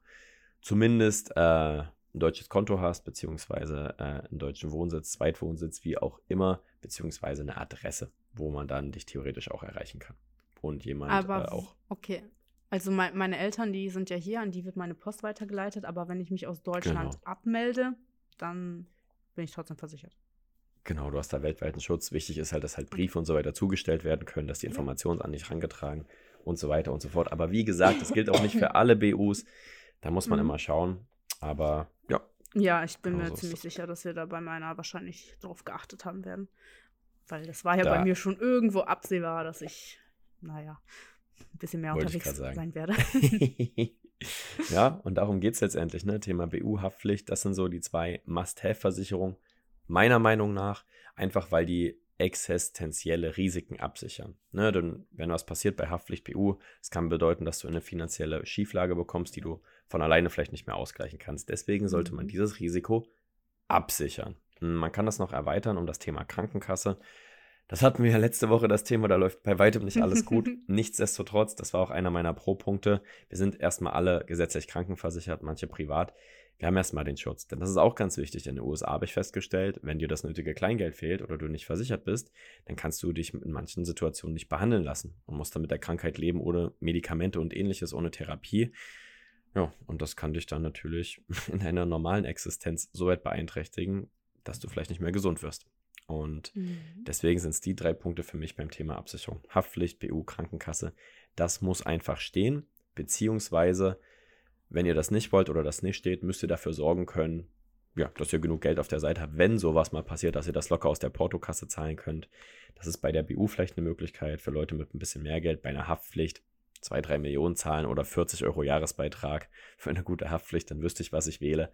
zumindest äh, ein deutsches Konto hast, beziehungsweise äh, einen deutschen Wohnsitz, Zweitwohnsitz, wie auch immer, beziehungsweise eine Adresse, wo man dann dich theoretisch auch erreichen kann. Und jemand aber, äh, auch. Okay. Also mein, meine Eltern, die sind ja hier, an die wird meine Post weitergeleitet, aber wenn ich mich aus Deutschland genau. abmelde, dann bin ich trotzdem versichert. Genau, du hast da weltweiten Schutz. Wichtig ist halt, dass halt Briefe und so weiter zugestellt werden können, dass die Informationen an dich herangetragen und so weiter und so fort. Aber wie gesagt, das gilt auch nicht für [COUGHS] alle BUs. Da muss man mhm. immer schauen. Aber ja. Ich bin mir ziemlich sicher, dass wir da bei meiner wahrscheinlich drauf geachtet haben werden. Weil das war ja da. bei mir schon irgendwo absehbar, dass ich, naja, ein bisschen mehr unterwegs sein werde. [LAUGHS] ja, und darum geht es letztendlich, ne? Thema BU-Haftpflicht, das sind so die zwei Must-Have-Versicherungen, meiner Meinung nach, einfach weil die existenzielle Risiken absichern. Ne, denn wenn was passiert bei Haftpflicht BU, es kann bedeuten, dass du eine finanzielle Schieflage bekommst, die du von alleine vielleicht nicht mehr ausgleichen kannst. Deswegen sollte man mhm. dieses Risiko absichern. Hm, man kann das noch erweitern um das Thema Krankenkasse. Das hatten wir ja letzte Woche das Thema, da läuft bei weitem nicht alles gut. [LAUGHS] Nichtsdestotrotz, das war auch einer meiner Pro-Punkte. Wir sind erstmal alle gesetzlich krankenversichert, manche privat wir haben erstmal den Schutz. Denn das ist auch ganz wichtig. In den USA habe ich festgestellt, wenn dir das nötige Kleingeld fehlt oder du nicht versichert bist, dann kannst du dich in manchen Situationen nicht behandeln lassen und musst dann mit der Krankheit leben ohne Medikamente und ähnliches, ohne Therapie. Ja, und das kann dich dann natürlich [LAUGHS] in deiner normalen Existenz so weit beeinträchtigen, dass du vielleicht nicht mehr gesund wirst. Und mhm. deswegen sind es die drei Punkte für mich beim Thema Absicherung. Haftpflicht, BU, Krankenkasse. Das muss einfach stehen, beziehungsweise wenn ihr das nicht wollt oder das nicht steht, müsst ihr dafür sorgen können, ja, dass ihr genug Geld auf der Seite habt, wenn sowas mal passiert, dass ihr das locker aus der Portokasse zahlen könnt. Das ist bei der BU vielleicht eine Möglichkeit für Leute mit ein bisschen mehr Geld, bei einer Haftpflicht 2, 3 Millionen zahlen oder 40 Euro Jahresbeitrag für eine gute Haftpflicht, dann wüsste ich, was ich wähle.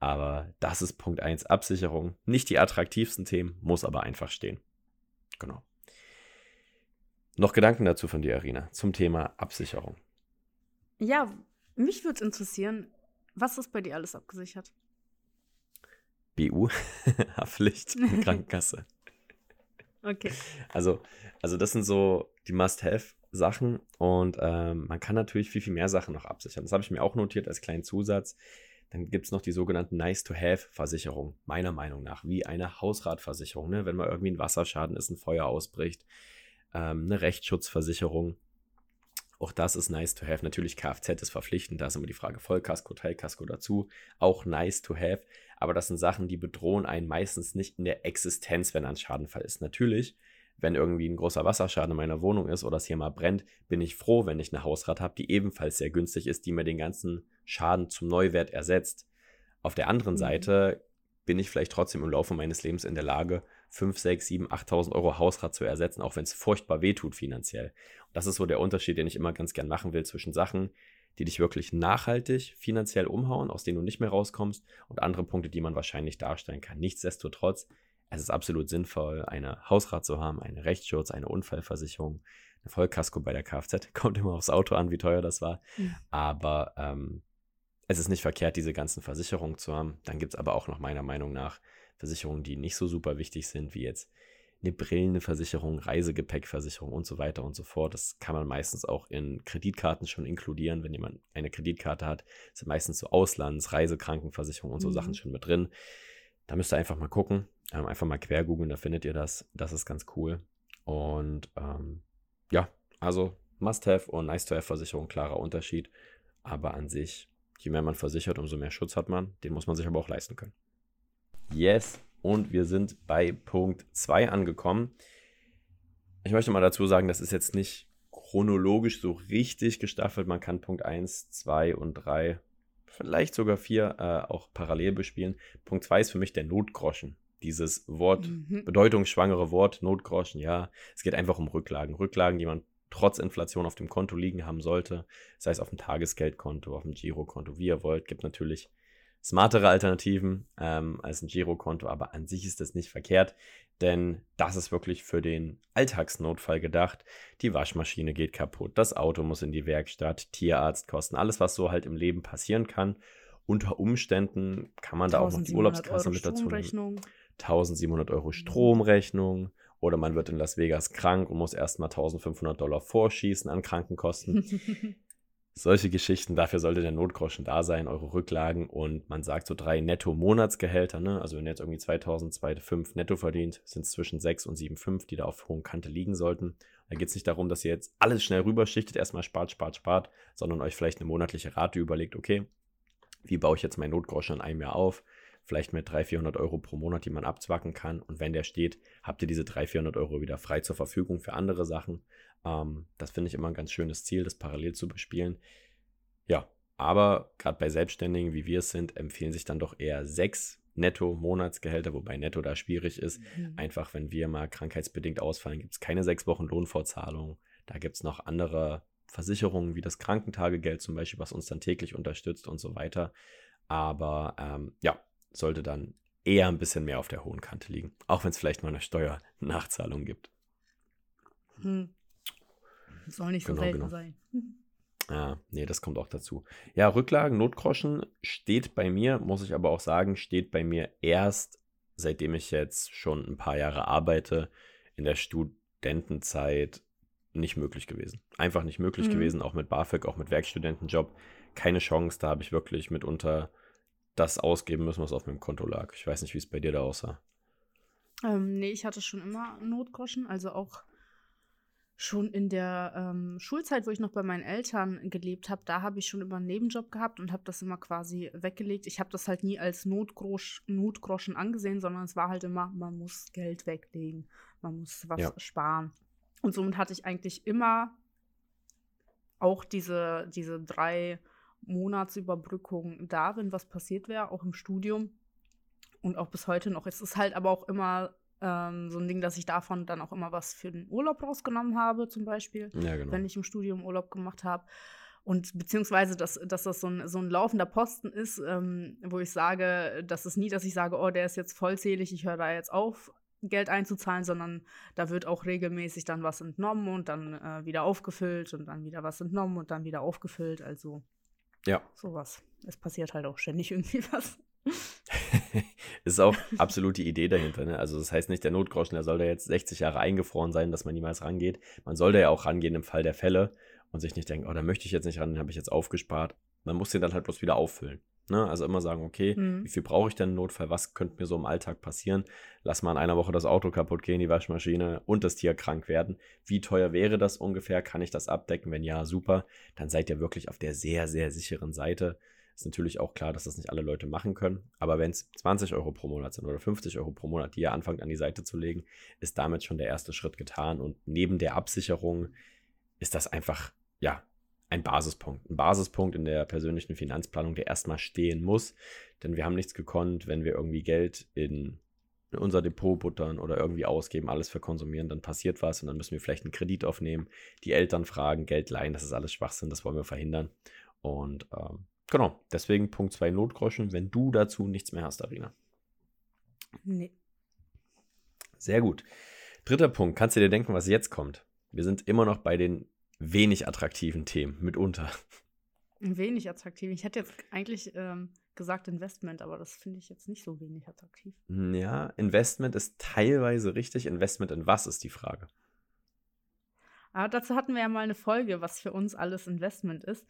Aber das ist Punkt 1, Absicherung. Nicht die attraktivsten Themen, muss aber einfach stehen. Genau. Noch Gedanken dazu von dir, Arina, zum Thema Absicherung. Ja, mich würde es interessieren, was ist bei dir alles abgesichert? BU, [LAUGHS] Haftpflicht, [LAUGHS] Krankenkasse. Okay. Also, also das sind so die Must-Have-Sachen und ähm, man kann natürlich viel, viel mehr Sachen noch absichern. Das habe ich mir auch notiert als kleinen Zusatz. Dann gibt es noch die sogenannten Nice-to-Have-Versicherungen, meiner Meinung nach, wie eine Hausratversicherung, ne? wenn mal irgendwie ein Wasserschaden ist, ein Feuer ausbricht, ähm, eine Rechtsschutzversicherung. Auch das ist nice to have. Natürlich Kfz ist verpflichtend, da ist immer die Frage Vollkasko, Teilkasko dazu. Auch nice to have. Aber das sind Sachen, die bedrohen einen meistens nicht in der Existenz, wenn ein Schadenfall ist. Natürlich, wenn irgendwie ein großer Wasserschaden in meiner Wohnung ist oder es hier mal brennt, bin ich froh, wenn ich eine Hausrat habe, die ebenfalls sehr günstig ist, die mir den ganzen Schaden zum Neuwert ersetzt. Auf der anderen mhm. Seite bin ich vielleicht trotzdem im Laufe meines Lebens in der Lage, 5, 6, 7, 8.000 Euro Hausrat zu ersetzen, auch wenn es furchtbar wehtut finanziell. Und das ist so der Unterschied, den ich immer ganz gern machen will zwischen Sachen, die dich wirklich nachhaltig finanziell umhauen, aus denen du nicht mehr rauskommst, und andere Punkte, die man wahrscheinlich darstellen kann. Nichtsdestotrotz, es ist absolut sinnvoll, eine Hausrat zu haben, einen Rechtsschutz, eine Unfallversicherung, eine Vollkasko bei der Kfz. [LAUGHS] Kommt immer aufs Auto an, wie teuer das war. Mhm. Aber ähm, es ist nicht verkehrt, diese ganzen Versicherungen zu haben. Dann gibt es aber auch noch meiner Meinung nach Versicherungen, die nicht so super wichtig sind, wie jetzt eine Brillenversicherung, Reisegepäckversicherung und so weiter und so fort. Das kann man meistens auch in Kreditkarten schon inkludieren. Wenn jemand eine Kreditkarte hat, sind meistens so Auslands-, Reisekrankenversicherung und so mhm. Sachen schon mit drin. Da müsst ihr einfach mal gucken, ähm, einfach mal quer googeln, da findet ihr das. Das ist ganz cool. Und ähm, ja, also Must-Have und Nice-to-Have-Versicherung, klarer Unterschied. Aber an sich, je mehr man versichert, umso mehr Schutz hat man. Den muss man sich aber auch leisten können. Yes, und wir sind bei Punkt 2 angekommen. Ich möchte mal dazu sagen, das ist jetzt nicht chronologisch so richtig gestaffelt. Man kann Punkt 1, 2 und 3, vielleicht sogar 4 äh, auch parallel bespielen. Punkt 2 ist für mich der Notgroschen. Dieses Wort, mhm. bedeutungsschwangere Wort, Notgroschen, ja. Es geht einfach um Rücklagen. Rücklagen, die man trotz Inflation auf dem Konto liegen haben sollte. Sei es auf dem Tagesgeldkonto, auf dem Girokonto, wie ihr wollt. Gibt natürlich smartere Alternativen ähm, als ein Girokonto, aber an sich ist das nicht verkehrt, denn das ist wirklich für den Alltagsnotfall gedacht. Die Waschmaschine geht kaputt, das Auto muss in die Werkstatt, Tierarztkosten, alles, was so halt im Leben passieren kann. Unter Umständen kann man da auch noch die Urlaubskasse mit dazu nehmen. 1700 Euro Stromrechnung oder man wird in Las Vegas krank und muss erstmal 1500 Dollar vorschießen an Krankenkosten. [LAUGHS] Solche Geschichten, dafür sollte der Notgroschen da sein, eure Rücklagen und man sagt so drei Netto-Monatsgehälter, ne? Also wenn ihr jetzt irgendwie 2005 netto verdient, sind es zwischen 6 und 7,5, die da auf hohen Kante liegen sollten. Da geht es nicht darum, dass ihr jetzt alles schnell rüberschichtet, erstmal spart, spart, spart, sondern euch vielleicht eine monatliche Rate überlegt, okay, wie baue ich jetzt meinen Notgroschen in einem Jahr auf? Vielleicht mit 300, 400 Euro pro Monat, die man abzwacken kann. Und wenn der steht, habt ihr diese 300, 400 Euro wieder frei zur Verfügung für andere Sachen. Ähm, das finde ich immer ein ganz schönes Ziel, das parallel zu bespielen. Ja, aber gerade bei Selbstständigen, wie wir es sind, empfehlen sich dann doch eher sechs Netto-Monatsgehälter, wobei Netto da schwierig ist. Mhm. Einfach, wenn wir mal krankheitsbedingt ausfallen, gibt es keine sechs Wochen Lohnfortzahlung. Da gibt es noch andere Versicherungen wie das Krankentagegeld zum Beispiel, was uns dann täglich unterstützt und so weiter. Aber ähm, ja, sollte dann eher ein bisschen mehr auf der hohen Kante liegen, auch wenn es vielleicht mal eine Steuernachzahlung gibt. Hm. Soll nicht so genau, selten genau. sein. Ja, nee, das kommt auch dazu. Ja, Rücklagen, Notgroschen steht bei mir, muss ich aber auch sagen, steht bei mir erst, seitdem ich jetzt schon ein paar Jahre arbeite, in der Studentenzeit nicht möglich gewesen. Einfach nicht möglich mhm. gewesen, auch mit BAföG, auch mit Werkstudentenjob. Keine Chance, da habe ich wirklich mitunter das ausgeben müssen, was auf meinem Konto lag. Ich weiß nicht, wie es bei dir da aussah. Ähm, nee, ich hatte schon immer Notgroschen, also auch schon in der ähm, Schulzeit, wo ich noch bei meinen Eltern gelebt habe, da habe ich schon immer einen Nebenjob gehabt und habe das immer quasi weggelegt. Ich habe das halt nie als Notgrosch, Notgroschen angesehen, sondern es war halt immer, man muss Geld weglegen, man muss was ja. sparen. Und somit hatte ich eigentlich immer auch diese, diese drei Monatsüberbrückungen da, wenn was passiert wäre, auch im Studium und auch bis heute noch. Es ist halt aber auch immer ähm, so ein Ding, dass ich davon dann auch immer was für den Urlaub rausgenommen habe, zum Beispiel, ja, genau. wenn ich im Studium Urlaub gemacht habe. Und beziehungsweise, dass, dass das so ein, so ein laufender Posten ist, ähm, wo ich sage, das ist nie, dass ich sage, oh, der ist jetzt vollzählig, ich höre da jetzt auf, Geld einzuzahlen, sondern da wird auch regelmäßig dann was entnommen und dann äh, wieder aufgefüllt und dann wieder was entnommen und dann wieder aufgefüllt. Also ja. sowas. Es passiert halt auch ständig [LAUGHS] irgendwie was. [LAUGHS] [LAUGHS] ist auch absolut die Idee dahinter. Ne? Also das heißt nicht, der Notgroschen, der soll da jetzt 60 Jahre eingefroren sein, dass man niemals rangeht. Man soll da ja auch rangehen im Fall der Fälle und sich nicht denken, oh, da möchte ich jetzt nicht ran, den habe ich jetzt aufgespart. Man muss den dann halt bloß wieder auffüllen. Ne? Also immer sagen, okay, mhm. wie viel brauche ich denn im Notfall? Was könnte mir so im Alltag passieren? Lass mal in einer Woche das Auto kaputt gehen, die Waschmaschine und das Tier krank werden. Wie teuer wäre das ungefähr? Kann ich das abdecken? Wenn ja, super. Dann seid ihr wirklich auf der sehr, sehr sicheren Seite. Ist natürlich auch klar, dass das nicht alle Leute machen können. Aber wenn es 20 Euro pro Monat sind oder 50 Euro pro Monat, die ihr anfangt an die Seite zu legen, ist damit schon der erste Schritt getan. Und neben der Absicherung ist das einfach, ja, ein Basispunkt. Ein Basispunkt in der persönlichen Finanzplanung, der erstmal stehen muss. Denn wir haben nichts gekonnt, wenn wir irgendwie Geld in unser Depot buttern oder irgendwie ausgeben, alles verkonsumieren, dann passiert was und dann müssen wir vielleicht einen Kredit aufnehmen, die Eltern fragen, Geld leihen, das ist alles Schwachsinn, das wollen wir verhindern. Und ähm, genau, deswegen Punkt 2 Notgroschen, wenn du dazu nichts mehr hast, Arina. Nee. Sehr gut. Dritter Punkt, kannst du dir denken, was jetzt kommt? Wir sind immer noch bei den wenig attraktiven Themen mitunter. Wenig attraktiv. Ich hätte jetzt eigentlich ähm, gesagt Investment, aber das finde ich jetzt nicht so wenig attraktiv. Hm, ja, Investment ist teilweise richtig. Investment in was ist die Frage? Aber dazu hatten wir ja mal eine Folge, was für uns alles Investment ist.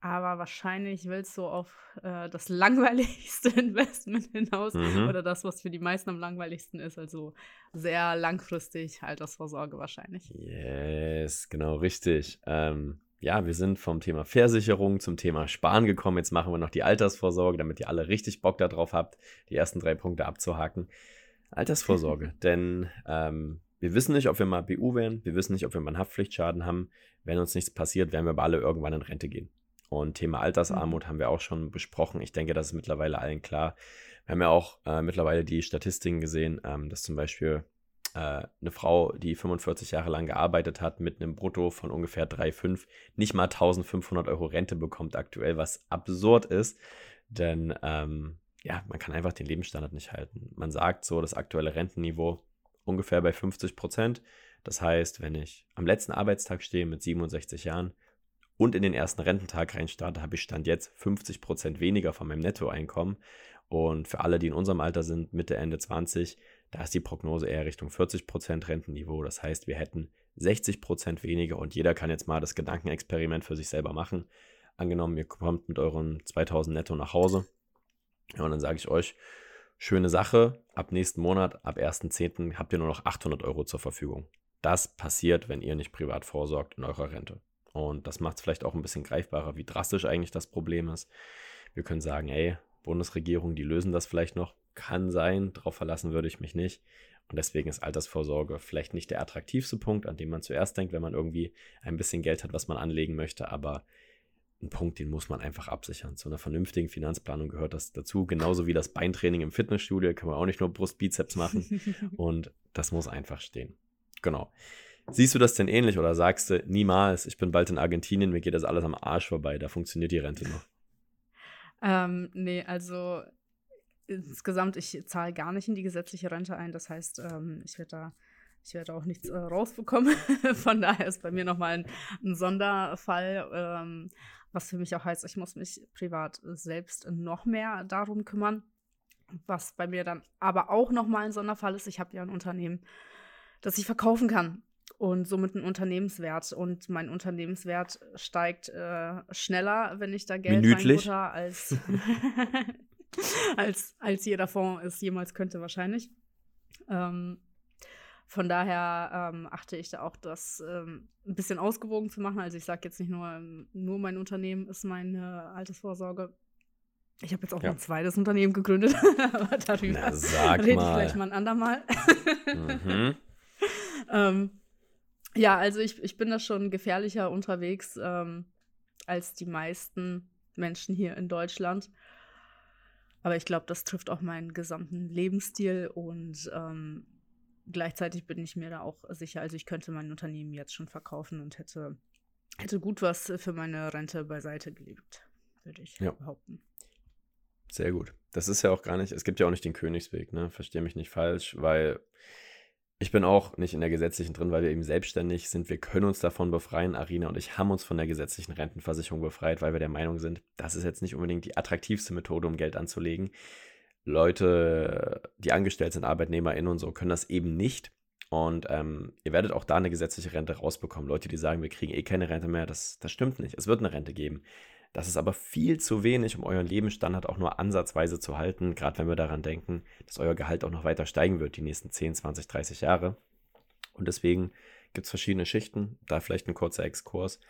Aber wahrscheinlich willst du auf äh, das langweiligste [LAUGHS] Investment hinaus mhm. oder das, was für die meisten am langweiligsten ist. Also sehr langfristig Altersvorsorge wahrscheinlich. Yes, genau richtig. Ähm, ja, wir sind vom Thema Versicherung zum Thema Sparen gekommen. Jetzt machen wir noch die Altersvorsorge, damit ihr alle richtig Bock darauf habt, die ersten drei Punkte abzuhaken. Altersvorsorge, [LAUGHS] denn ähm, wir wissen nicht, ob wir mal BU werden, wir wissen nicht, ob wir mal einen Haftpflichtschaden haben. Wenn uns nichts passiert, werden wir aber alle irgendwann in Rente gehen. Und Thema Altersarmut mhm. haben wir auch schon besprochen. Ich denke, das ist mittlerweile allen klar. Wir haben ja auch äh, mittlerweile die Statistiken gesehen, ähm, dass zum Beispiel äh, eine Frau, die 45 Jahre lang gearbeitet hat, mit einem Brutto von ungefähr 3,5 nicht mal 1500 Euro Rente bekommt aktuell, was absurd ist. Denn ähm, ja, man kann einfach den Lebensstandard nicht halten. Man sagt so, das aktuelle Rentenniveau ungefähr bei 50 Prozent. Das heißt, wenn ich am letzten Arbeitstag stehe mit 67 Jahren und in den ersten Rententag reinstarte, habe ich Stand jetzt 50 Prozent weniger von meinem Nettoeinkommen. Und für alle, die in unserem Alter sind, Mitte, Ende 20, da ist die Prognose eher Richtung 40% Rentenniveau. Das heißt, wir hätten 60% weniger und jeder kann jetzt mal das Gedankenexperiment für sich selber machen. Angenommen, ihr kommt mit euren 2000 netto nach Hause. Ja, und dann sage ich euch, schöne Sache, ab nächsten Monat, ab 1.10. habt ihr nur noch 800 Euro zur Verfügung. Das passiert, wenn ihr nicht privat vorsorgt in eurer Rente. Und das macht es vielleicht auch ein bisschen greifbarer, wie drastisch eigentlich das Problem ist. Wir können sagen, ey, Bundesregierung, die lösen das vielleicht noch. Kann sein, darauf verlassen würde ich mich nicht. Und deswegen ist Altersvorsorge vielleicht nicht der attraktivste Punkt, an den man zuerst denkt, wenn man irgendwie ein bisschen Geld hat, was man anlegen möchte. Aber ein Punkt, den muss man einfach absichern. Zu einer vernünftigen Finanzplanung gehört das dazu. Genauso wie das Beintraining im Fitnessstudio kann man auch nicht nur Brustbizeps machen. [LAUGHS] Und das muss einfach stehen. Genau. Siehst du das denn ähnlich oder sagst du, niemals, ich bin bald in Argentinien, mir geht das alles am Arsch vorbei, da funktioniert die Rente noch? Ähm, nee, also insgesamt, ich zahle gar nicht in die gesetzliche Rente ein. Das heißt, ähm, ich werde da, ich werde auch nichts äh, rausbekommen. [LAUGHS] Von daher ist bei mir nochmal ein, ein Sonderfall, ähm, was für mich auch heißt, ich muss mich privat selbst noch mehr darum kümmern. Was bei mir dann aber auch nochmal ein Sonderfall ist, ich habe ja ein Unternehmen, das ich verkaufen kann und somit ein Unternehmenswert. Und mein Unternehmenswert steigt äh, schneller, wenn ich da Geld Minütlich. als, [LAUGHS] als, als jeder Fonds es jemals könnte, wahrscheinlich. Ähm, von daher ähm, achte ich da auch, das ähm, ein bisschen ausgewogen zu machen. Also ich sage jetzt nicht nur, nur mein Unternehmen ist meine Altersvorsorge. Ich habe jetzt auch ja. ein zweites Unternehmen gegründet, [LAUGHS] aber darüber Na, rede ich vielleicht mal ein andermal. mhm. [LAUGHS] ähm, ja, also ich, ich bin da schon gefährlicher unterwegs ähm, als die meisten Menschen hier in Deutschland. Aber ich glaube, das trifft auch meinen gesamten Lebensstil und ähm, gleichzeitig bin ich mir da auch sicher, also ich könnte mein Unternehmen jetzt schon verkaufen und hätte, hätte gut was für meine Rente beiseite gelegt, würde ich ja. behaupten. Sehr gut. Das ist ja auch gar nicht, es gibt ja auch nicht den Königsweg, ne? Verstehe mich nicht falsch, weil ich bin auch nicht in der gesetzlichen drin, weil wir eben selbstständig sind. Wir können uns davon befreien. Arina und ich haben uns von der gesetzlichen Rentenversicherung befreit, weil wir der Meinung sind, das ist jetzt nicht unbedingt die attraktivste Methode, um Geld anzulegen. Leute, die angestellt sind, ArbeitnehmerInnen und so, können das eben nicht. Und ähm, ihr werdet auch da eine gesetzliche Rente rausbekommen. Leute, die sagen, wir kriegen eh keine Rente mehr, das, das stimmt nicht. Es wird eine Rente geben. Das ist aber viel zu wenig, um euren Lebensstandard auch nur ansatzweise zu halten, gerade wenn wir daran denken, dass euer Gehalt auch noch weiter steigen wird die nächsten 10, 20, 30 Jahre. Und deswegen gibt es verschiedene Schichten, da vielleicht ein kurzer Exkurs.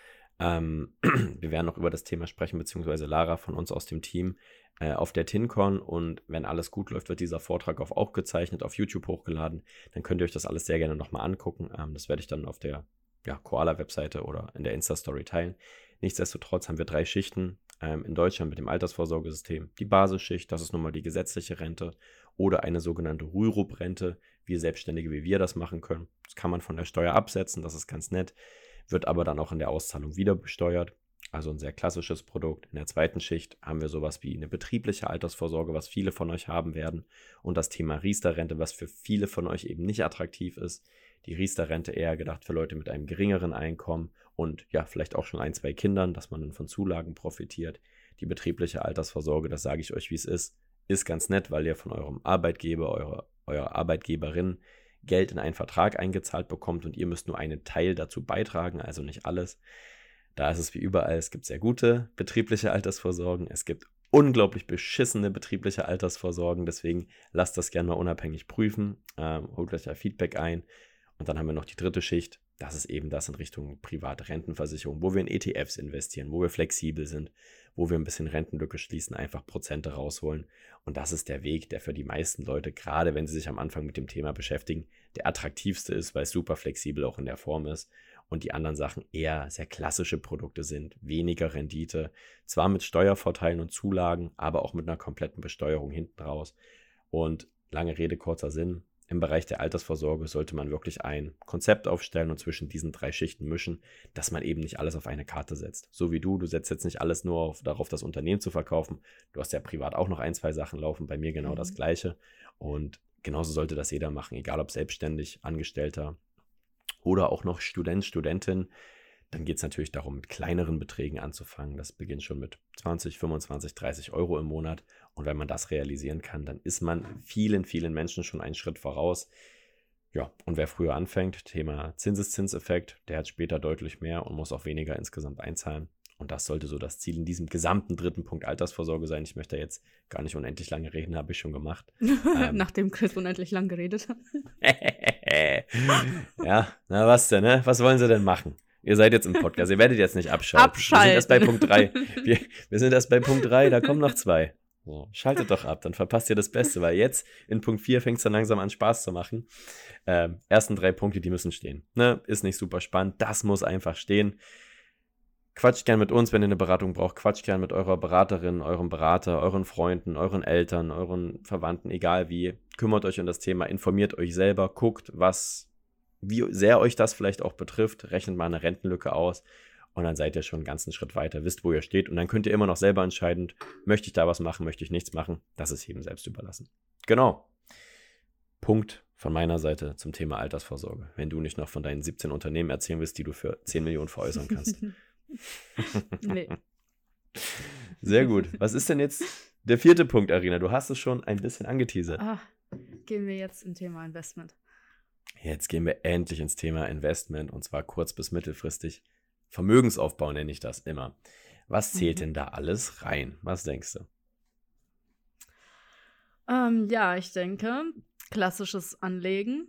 Ähm, [CLEARS THROAT] wir werden noch über das Thema sprechen, beziehungsweise Lara von uns aus dem Team äh, auf der TinCon. Und wenn alles gut läuft, wird dieser Vortrag auch aufgezeichnet, auf YouTube hochgeladen. Dann könnt ihr euch das alles sehr gerne nochmal angucken. Ähm, das werde ich dann auf der ja, Koala-Webseite oder in der Insta-Story teilen. Nichtsdestotrotz haben wir drei Schichten ähm, in Deutschland mit dem Altersvorsorgesystem. Die Basisschicht, das ist nun mal die gesetzliche Rente oder eine sogenannte Rürup-Rente, wie Selbstständige wie wir das machen können. Das kann man von der Steuer absetzen, das ist ganz nett, wird aber dann auch in der Auszahlung wieder besteuert. Also ein sehr klassisches Produkt. In der zweiten Schicht haben wir sowas wie eine betriebliche Altersvorsorge, was viele von euch haben werden. Und das Thema Riester-Rente, was für viele von euch eben nicht attraktiv ist. Die Riester-Rente eher gedacht für Leute mit einem geringeren Einkommen und ja, vielleicht auch schon ein, zwei Kindern, dass man dann von Zulagen profitiert. Die betriebliche Altersvorsorge, das sage ich euch, wie es ist, ist ganz nett, weil ihr von eurem Arbeitgeber, eurer, eurer Arbeitgeberin Geld in einen Vertrag eingezahlt bekommt und ihr müsst nur einen Teil dazu beitragen, also nicht alles. Da ist es wie überall, es gibt sehr gute betriebliche Altersvorsorgen, es gibt unglaublich beschissene betriebliche Altersvorsorgen, deswegen lasst das gerne mal unabhängig prüfen, ähm, holt euch da Feedback ein und dann haben wir noch die dritte Schicht, das ist eben das in Richtung private Rentenversicherung, wo wir in ETFs investieren, wo wir flexibel sind, wo wir ein bisschen Rentenlücke schließen, einfach Prozente rausholen. Und das ist der Weg, der für die meisten Leute, gerade wenn sie sich am Anfang mit dem Thema beschäftigen, der attraktivste ist, weil es super flexibel auch in der Form ist und die anderen Sachen eher sehr klassische Produkte sind, weniger Rendite, zwar mit Steuervorteilen und Zulagen, aber auch mit einer kompletten Besteuerung hinten raus. Und lange Rede, kurzer Sinn, im Bereich der Altersvorsorge sollte man wirklich ein Konzept aufstellen und zwischen diesen drei Schichten mischen, dass man eben nicht alles auf eine Karte setzt. So wie du, du setzt jetzt nicht alles nur auf, darauf, das Unternehmen zu verkaufen. Du hast ja privat auch noch ein, zwei Sachen laufen, bei mir genau mhm. das gleiche. Und genauso sollte das jeder machen, egal ob selbstständig, Angestellter oder auch noch Student, Studentin, dann geht es natürlich darum, mit kleineren Beträgen anzufangen. Das beginnt schon mit 20, 25, 30 Euro im Monat. Und wenn man das realisieren kann, dann ist man vielen, vielen Menschen schon einen Schritt voraus. Ja, und wer früher anfängt, Thema Zinseszinseffekt, der hat später deutlich mehr und muss auch weniger insgesamt einzahlen. Und das sollte so das Ziel in diesem gesamten dritten Punkt Altersvorsorge sein. Ich möchte jetzt gar nicht unendlich lange reden, habe ich schon gemacht. [LAUGHS] ähm, Nachdem Chris unendlich lang geredet hat. [LAUGHS] ja, na was denn, ne? Was wollen sie denn machen? Ihr seid jetzt im Podcast, ihr werdet jetzt nicht abschalten. Abschalten. Wir sind erst bei Punkt 3. [LAUGHS] Wir, wir sind erst bei Punkt 3, da kommen noch zwei. Schaltet doch ab, dann verpasst ihr das Beste, weil jetzt in Punkt 4 fängt es dann langsam an Spaß zu machen. Ähm, ersten drei Punkte, die müssen stehen. Ne? Ist nicht super spannend, das muss einfach stehen. Quatscht gern mit uns, wenn ihr eine Beratung braucht. Quatscht gern mit eurer Beraterin, eurem Berater, euren Freunden, euren Eltern, euren Verwandten, egal wie. Kümmert euch um das Thema, informiert euch selber, guckt, was, wie sehr euch das vielleicht auch betrifft, rechnet mal eine Rentenlücke aus und dann seid ihr schon einen ganzen Schritt weiter, wisst, wo ihr steht und dann könnt ihr immer noch selber entscheiden, möchte ich da was machen, möchte ich nichts machen. Das ist jedem selbst überlassen. Genau. Punkt von meiner Seite zum Thema Altersvorsorge. Wenn du nicht noch von deinen 17 Unternehmen erzählen willst, die du für 10 Millionen veräußern kannst. [LAUGHS] [LAUGHS] nee. Sehr gut. Was ist denn jetzt der vierte Punkt, Arina? Du hast es schon ein bisschen angeteasert. Ah, gehen wir jetzt im Thema Investment. Jetzt gehen wir endlich ins Thema Investment und zwar kurz- bis mittelfristig. Vermögensaufbau nenne ich das immer. Was zählt mhm. denn da alles rein? Was denkst du? Ähm, ja, ich denke, klassisches Anlegen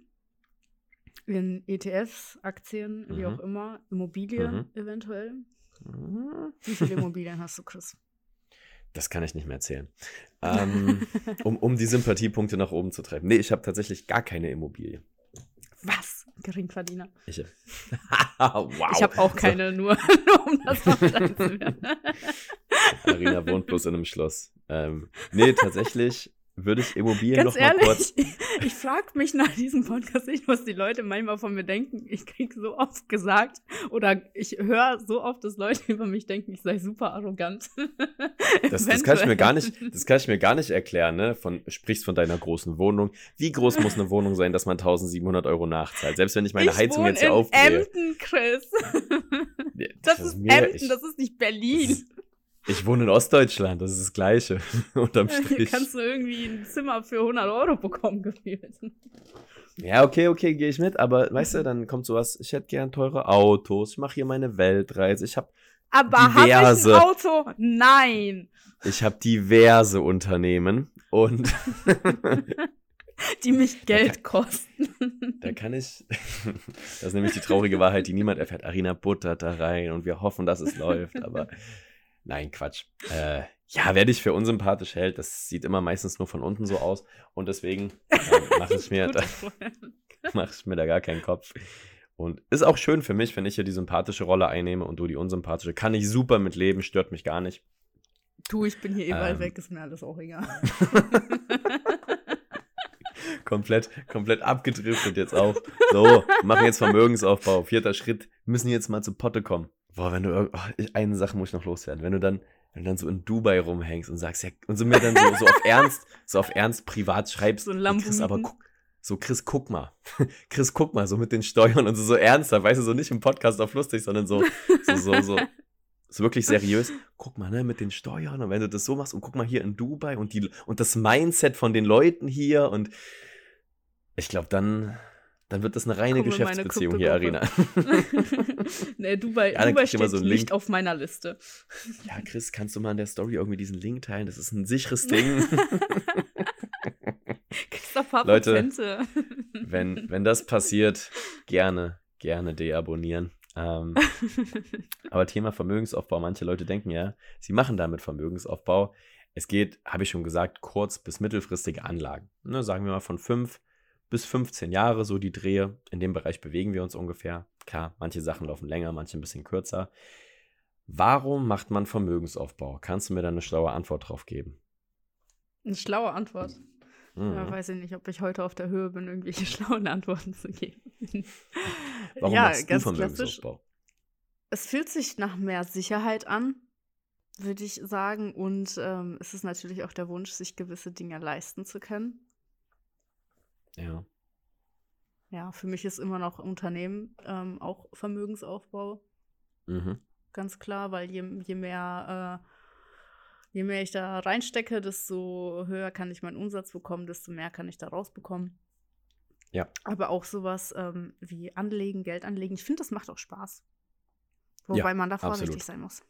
in ETFs, Aktien, mhm. wie auch immer, Immobilien mhm. eventuell. Mhm. Wie viele [LAUGHS] Immobilien hast du, Chris? Das kann ich nicht mehr erzählen. [LAUGHS] Ähm, um, um die Sympathiepunkte nach oben zu treiben. Nee, ich habe tatsächlich gar keine Immobilie. Was? Geringverdiener. Ich, [LAUGHS] [LAUGHS] wow. ich habe auch keine, nur, [LAUGHS] nur um das noch zu werden. Arina wohnt bloß in einem Schloss. Ähm, nee, tatsächlich würde ich Immobilien Ganz noch ehrlich, mal kurz. [LAUGHS] Ich, ich frage mich nach diesem Podcast nicht, was die Leute manchmal von mir denken. Ich kriege so oft gesagt oder ich höre so oft, dass Leute über mich denken, ich sei super arrogant. [LAUGHS] das, das, kann ich mir gar nicht, das kann ich mir gar nicht erklären. Ne? Von, sprichst von deiner großen Wohnung. Wie groß muss eine Wohnung sein, dass man 1700 Euro nachzahlt? Selbst wenn ich meine ich Heizung jetzt hier aufdrehe. Emden, Chris. das, das ist Emden, ich, das ist nicht Berlin. Das, ich wohne in Ostdeutschland, das ist das Gleiche. [LAUGHS] Unterm Strich. Hier kannst du irgendwie ein Zimmer für 100 Euro bekommen, [LAUGHS] gefühlt. Ja, okay, okay, gehe ich mit, aber weißt du, dann kommt sowas, ich hätte gern teure Autos, ich mache hier meine Weltreise, ich habe Aber habe ich ein Auto? Nein. Ich habe diverse Unternehmen und [LAUGHS] die mich Geld da kann, kosten. Da kann ich, das ist nämlich die traurige Wahrheit, die niemand erfährt. Arina buttert da rein und wir hoffen, dass es läuft, aber Nein, Quatsch. Äh, ja, wer dich für unsympathisch hält, das sieht immer meistens nur von unten so aus. Und deswegen äh, mache ich, mir da, [LAUGHS] mach ich mir da gar keinen Kopf. Und ist auch schön für mich, wenn ich hier die sympathische Rolle einnehme und du die unsympathische. Kann ich super mit leben, stört mich gar nicht. Du, ich bin hier überall ähm, weg, ist mir alles auch egal. [LAUGHS] komplett, komplett abgedriftet jetzt auch. So, machen jetzt [LAUGHS] Vermögensaufbau. Vierter Schritt, müssen jetzt mal zu Potte kommen. Boah, wenn du, oh, eine Sache muss ich noch loswerden. Wenn du dann, wenn du dann so in Dubai rumhängst und sagst, ja, und so mir dann so, so auf Ernst, so auf Ernst privat schreibst, so ein Chris, aber guck, so Chris, guck mal. [LAUGHS] Chris, guck mal, so mit den Steuern und so, so ernsthaft, weißt du, so nicht im Podcast auf lustig, sondern so, so, so, so, [LAUGHS] so wirklich seriös. Guck mal, ne, mit den Steuern und wenn du das so machst und guck mal hier in Dubai und die, und das Mindset von den Leuten hier und ich glaube, dann, dann wird das eine reine Komm Geschäftsbeziehung hier, Arena. [LAUGHS] nee, Dubai, ja, Dubai steht so nicht auf meiner Liste. Ja, Chris, kannst du mal in der Story irgendwie diesen Link teilen? Das ist ein sicheres [LAUGHS] Ding. Paar Leute, Prozente. wenn, wenn das passiert, gerne, gerne deabonnieren. Ähm, [LAUGHS] aber Thema Vermögensaufbau, manche Leute denken ja, sie machen damit Vermögensaufbau. Es geht, habe ich schon gesagt, kurz- bis mittelfristige Anlagen. Ne, sagen wir mal von 5 bis 15 Jahre, so die Drehe. In dem Bereich bewegen wir uns ungefähr. Klar, manche Sachen laufen länger, manche ein bisschen kürzer. Warum macht man Vermögensaufbau? Kannst du mir da eine schlaue Antwort drauf geben? Eine schlaue Antwort? Mhm. Ja, weiß ich nicht, ob ich heute auf der Höhe bin, irgendwelche [LAUGHS] schlauen Antworten zu geben. [LAUGHS] Warum ja, machst du Vermögensaufbau? Es fühlt sich nach mehr Sicherheit an, würde ich sagen. Und ähm, es ist natürlich auch der Wunsch, sich gewisse Dinge leisten zu können. Ja. Ja, für mich ist immer noch Unternehmen ähm, auch Vermögensaufbau. Mhm. Ganz klar, weil je, je mehr äh, je mehr ich da reinstecke, desto höher kann ich meinen Umsatz bekommen, desto mehr kann ich da rausbekommen. Ja. Aber auch sowas ähm, wie Anlegen, Geld anlegen, ich finde, das macht auch Spaß. Wobei ja, man da vorsichtig absolut. sein muss.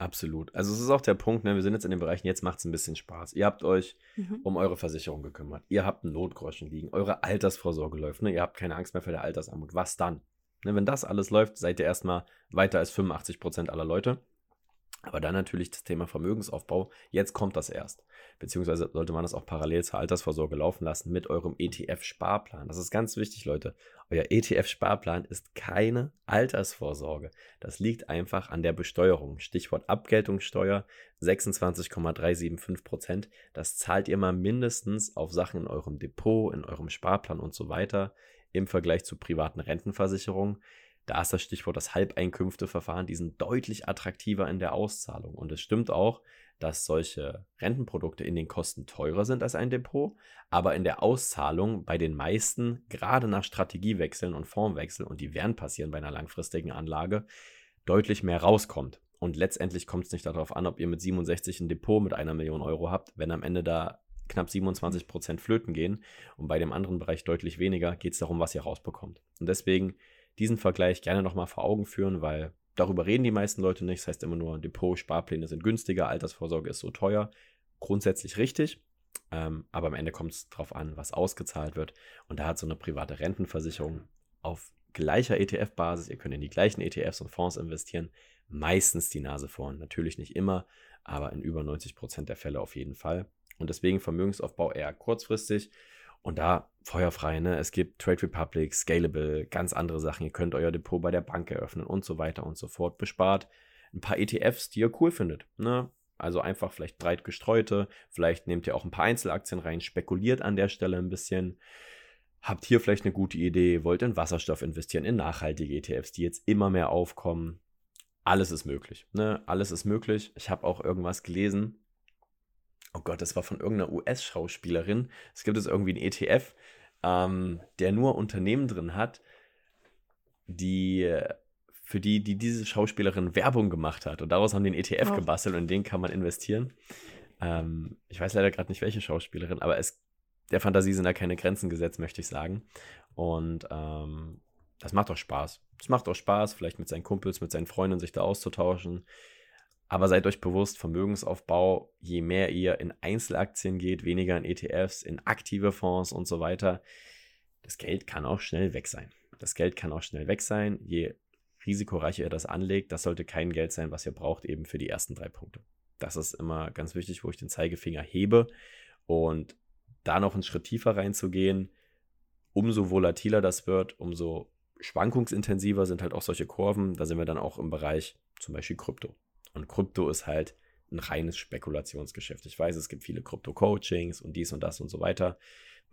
Absolut. Also es ist auch der Punkt, ne, wir sind jetzt in den Bereichen, jetzt macht es ein bisschen Spaß. Ihr habt euch mhm. um eure Versicherung gekümmert. Ihr habt einen Notgroschen liegen. Eure Altersvorsorge läuft. Ne? Ihr habt keine Angst mehr vor der Altersarmut. Was dann? Ne, wenn das alles läuft, seid ihr erstmal weiter als 85 Prozent aller Leute. Aber dann natürlich das Thema Vermögensaufbau. Jetzt kommt das erst. Beziehungsweise sollte man das auch parallel zur Altersvorsorge laufen lassen mit eurem ETF-Sparplan. Das ist ganz wichtig, Leute. Euer ETF-Sparplan ist keine Altersvorsorge. Das liegt einfach an der Besteuerung. Stichwort Abgeltungssteuer 26,375 Prozent. Das zahlt ihr mal mindestens auf Sachen in eurem Depot, in eurem Sparplan und so weiter im Vergleich zu privaten Rentenversicherungen. Da ist das Stichwort das Halbeinkünfteverfahren, die sind deutlich attraktiver in der Auszahlung. Und es stimmt auch, dass solche Rentenprodukte in den Kosten teurer sind als ein Depot, aber in der Auszahlung bei den meisten, gerade nach Strategiewechseln und Fondswechseln, und die werden passieren bei einer langfristigen Anlage, deutlich mehr rauskommt. Und letztendlich kommt es nicht darauf an, ob ihr mit 67 ein Depot mit einer Million Euro habt. Wenn am Ende da knapp 27 Prozent flöten gehen und bei dem anderen Bereich deutlich weniger, geht es darum, was ihr rausbekommt. Und deswegen diesen Vergleich gerne nochmal vor Augen führen, weil darüber reden die meisten Leute nicht. Das heißt immer nur, Depot, Sparpläne sind günstiger, Altersvorsorge ist so teuer. Grundsätzlich richtig, ähm, aber am Ende kommt es darauf an, was ausgezahlt wird. Und da hat so eine private Rentenversicherung auf gleicher ETF-Basis, ihr könnt in die gleichen ETFs und Fonds investieren, meistens die Nase vorn. Natürlich nicht immer, aber in über 90 Prozent der Fälle auf jeden Fall. Und deswegen Vermögensaufbau eher kurzfristig und da feuerfrei, ne? Es gibt Trade Republic, Scalable, ganz andere Sachen. Ihr könnt euer Depot bei der Bank eröffnen und so weiter und so fort. Bespart ein paar ETFs, die ihr cool findet, ne? Also einfach vielleicht breit gestreute, vielleicht nehmt ihr auch ein paar Einzelaktien rein, spekuliert an der Stelle ein bisschen. Habt hier vielleicht eine gute Idee, wollt in Wasserstoff investieren, in nachhaltige ETFs, die jetzt immer mehr aufkommen. Alles ist möglich. Ne? Alles ist möglich. Ich habe auch irgendwas gelesen, oh Gott, das war von irgendeiner US-Schauspielerin. Es gibt jetzt irgendwie einen ETF, ähm, der nur Unternehmen drin hat, die für die, die diese Schauspielerin Werbung gemacht hat. Und daraus haben die einen ETF oh. gebastelt und in den kann man investieren. Ähm, ich weiß leider gerade nicht, welche Schauspielerin, aber es, der Fantasie sind da keine Grenzen gesetzt, möchte ich sagen. Und ähm, das macht auch Spaß. Es macht auch Spaß, vielleicht mit seinen Kumpels, mit seinen Freunden sich da auszutauschen. Aber seid euch bewusst, Vermögensaufbau, je mehr ihr in Einzelaktien geht, weniger in ETFs, in aktive Fonds und so weiter, das Geld kann auch schnell weg sein. Das Geld kann auch schnell weg sein. Je risikoreicher ihr das anlegt, das sollte kein Geld sein, was ihr braucht, eben für die ersten drei Punkte. Das ist immer ganz wichtig, wo ich den Zeigefinger hebe. Und da noch einen Schritt tiefer reinzugehen, umso volatiler das wird, umso schwankungsintensiver sind halt auch solche Kurven. Da sind wir dann auch im Bereich zum Beispiel Krypto. Und Krypto ist halt ein reines Spekulationsgeschäft. Ich weiß, es gibt viele Krypto-Coachings und dies und das und so weiter.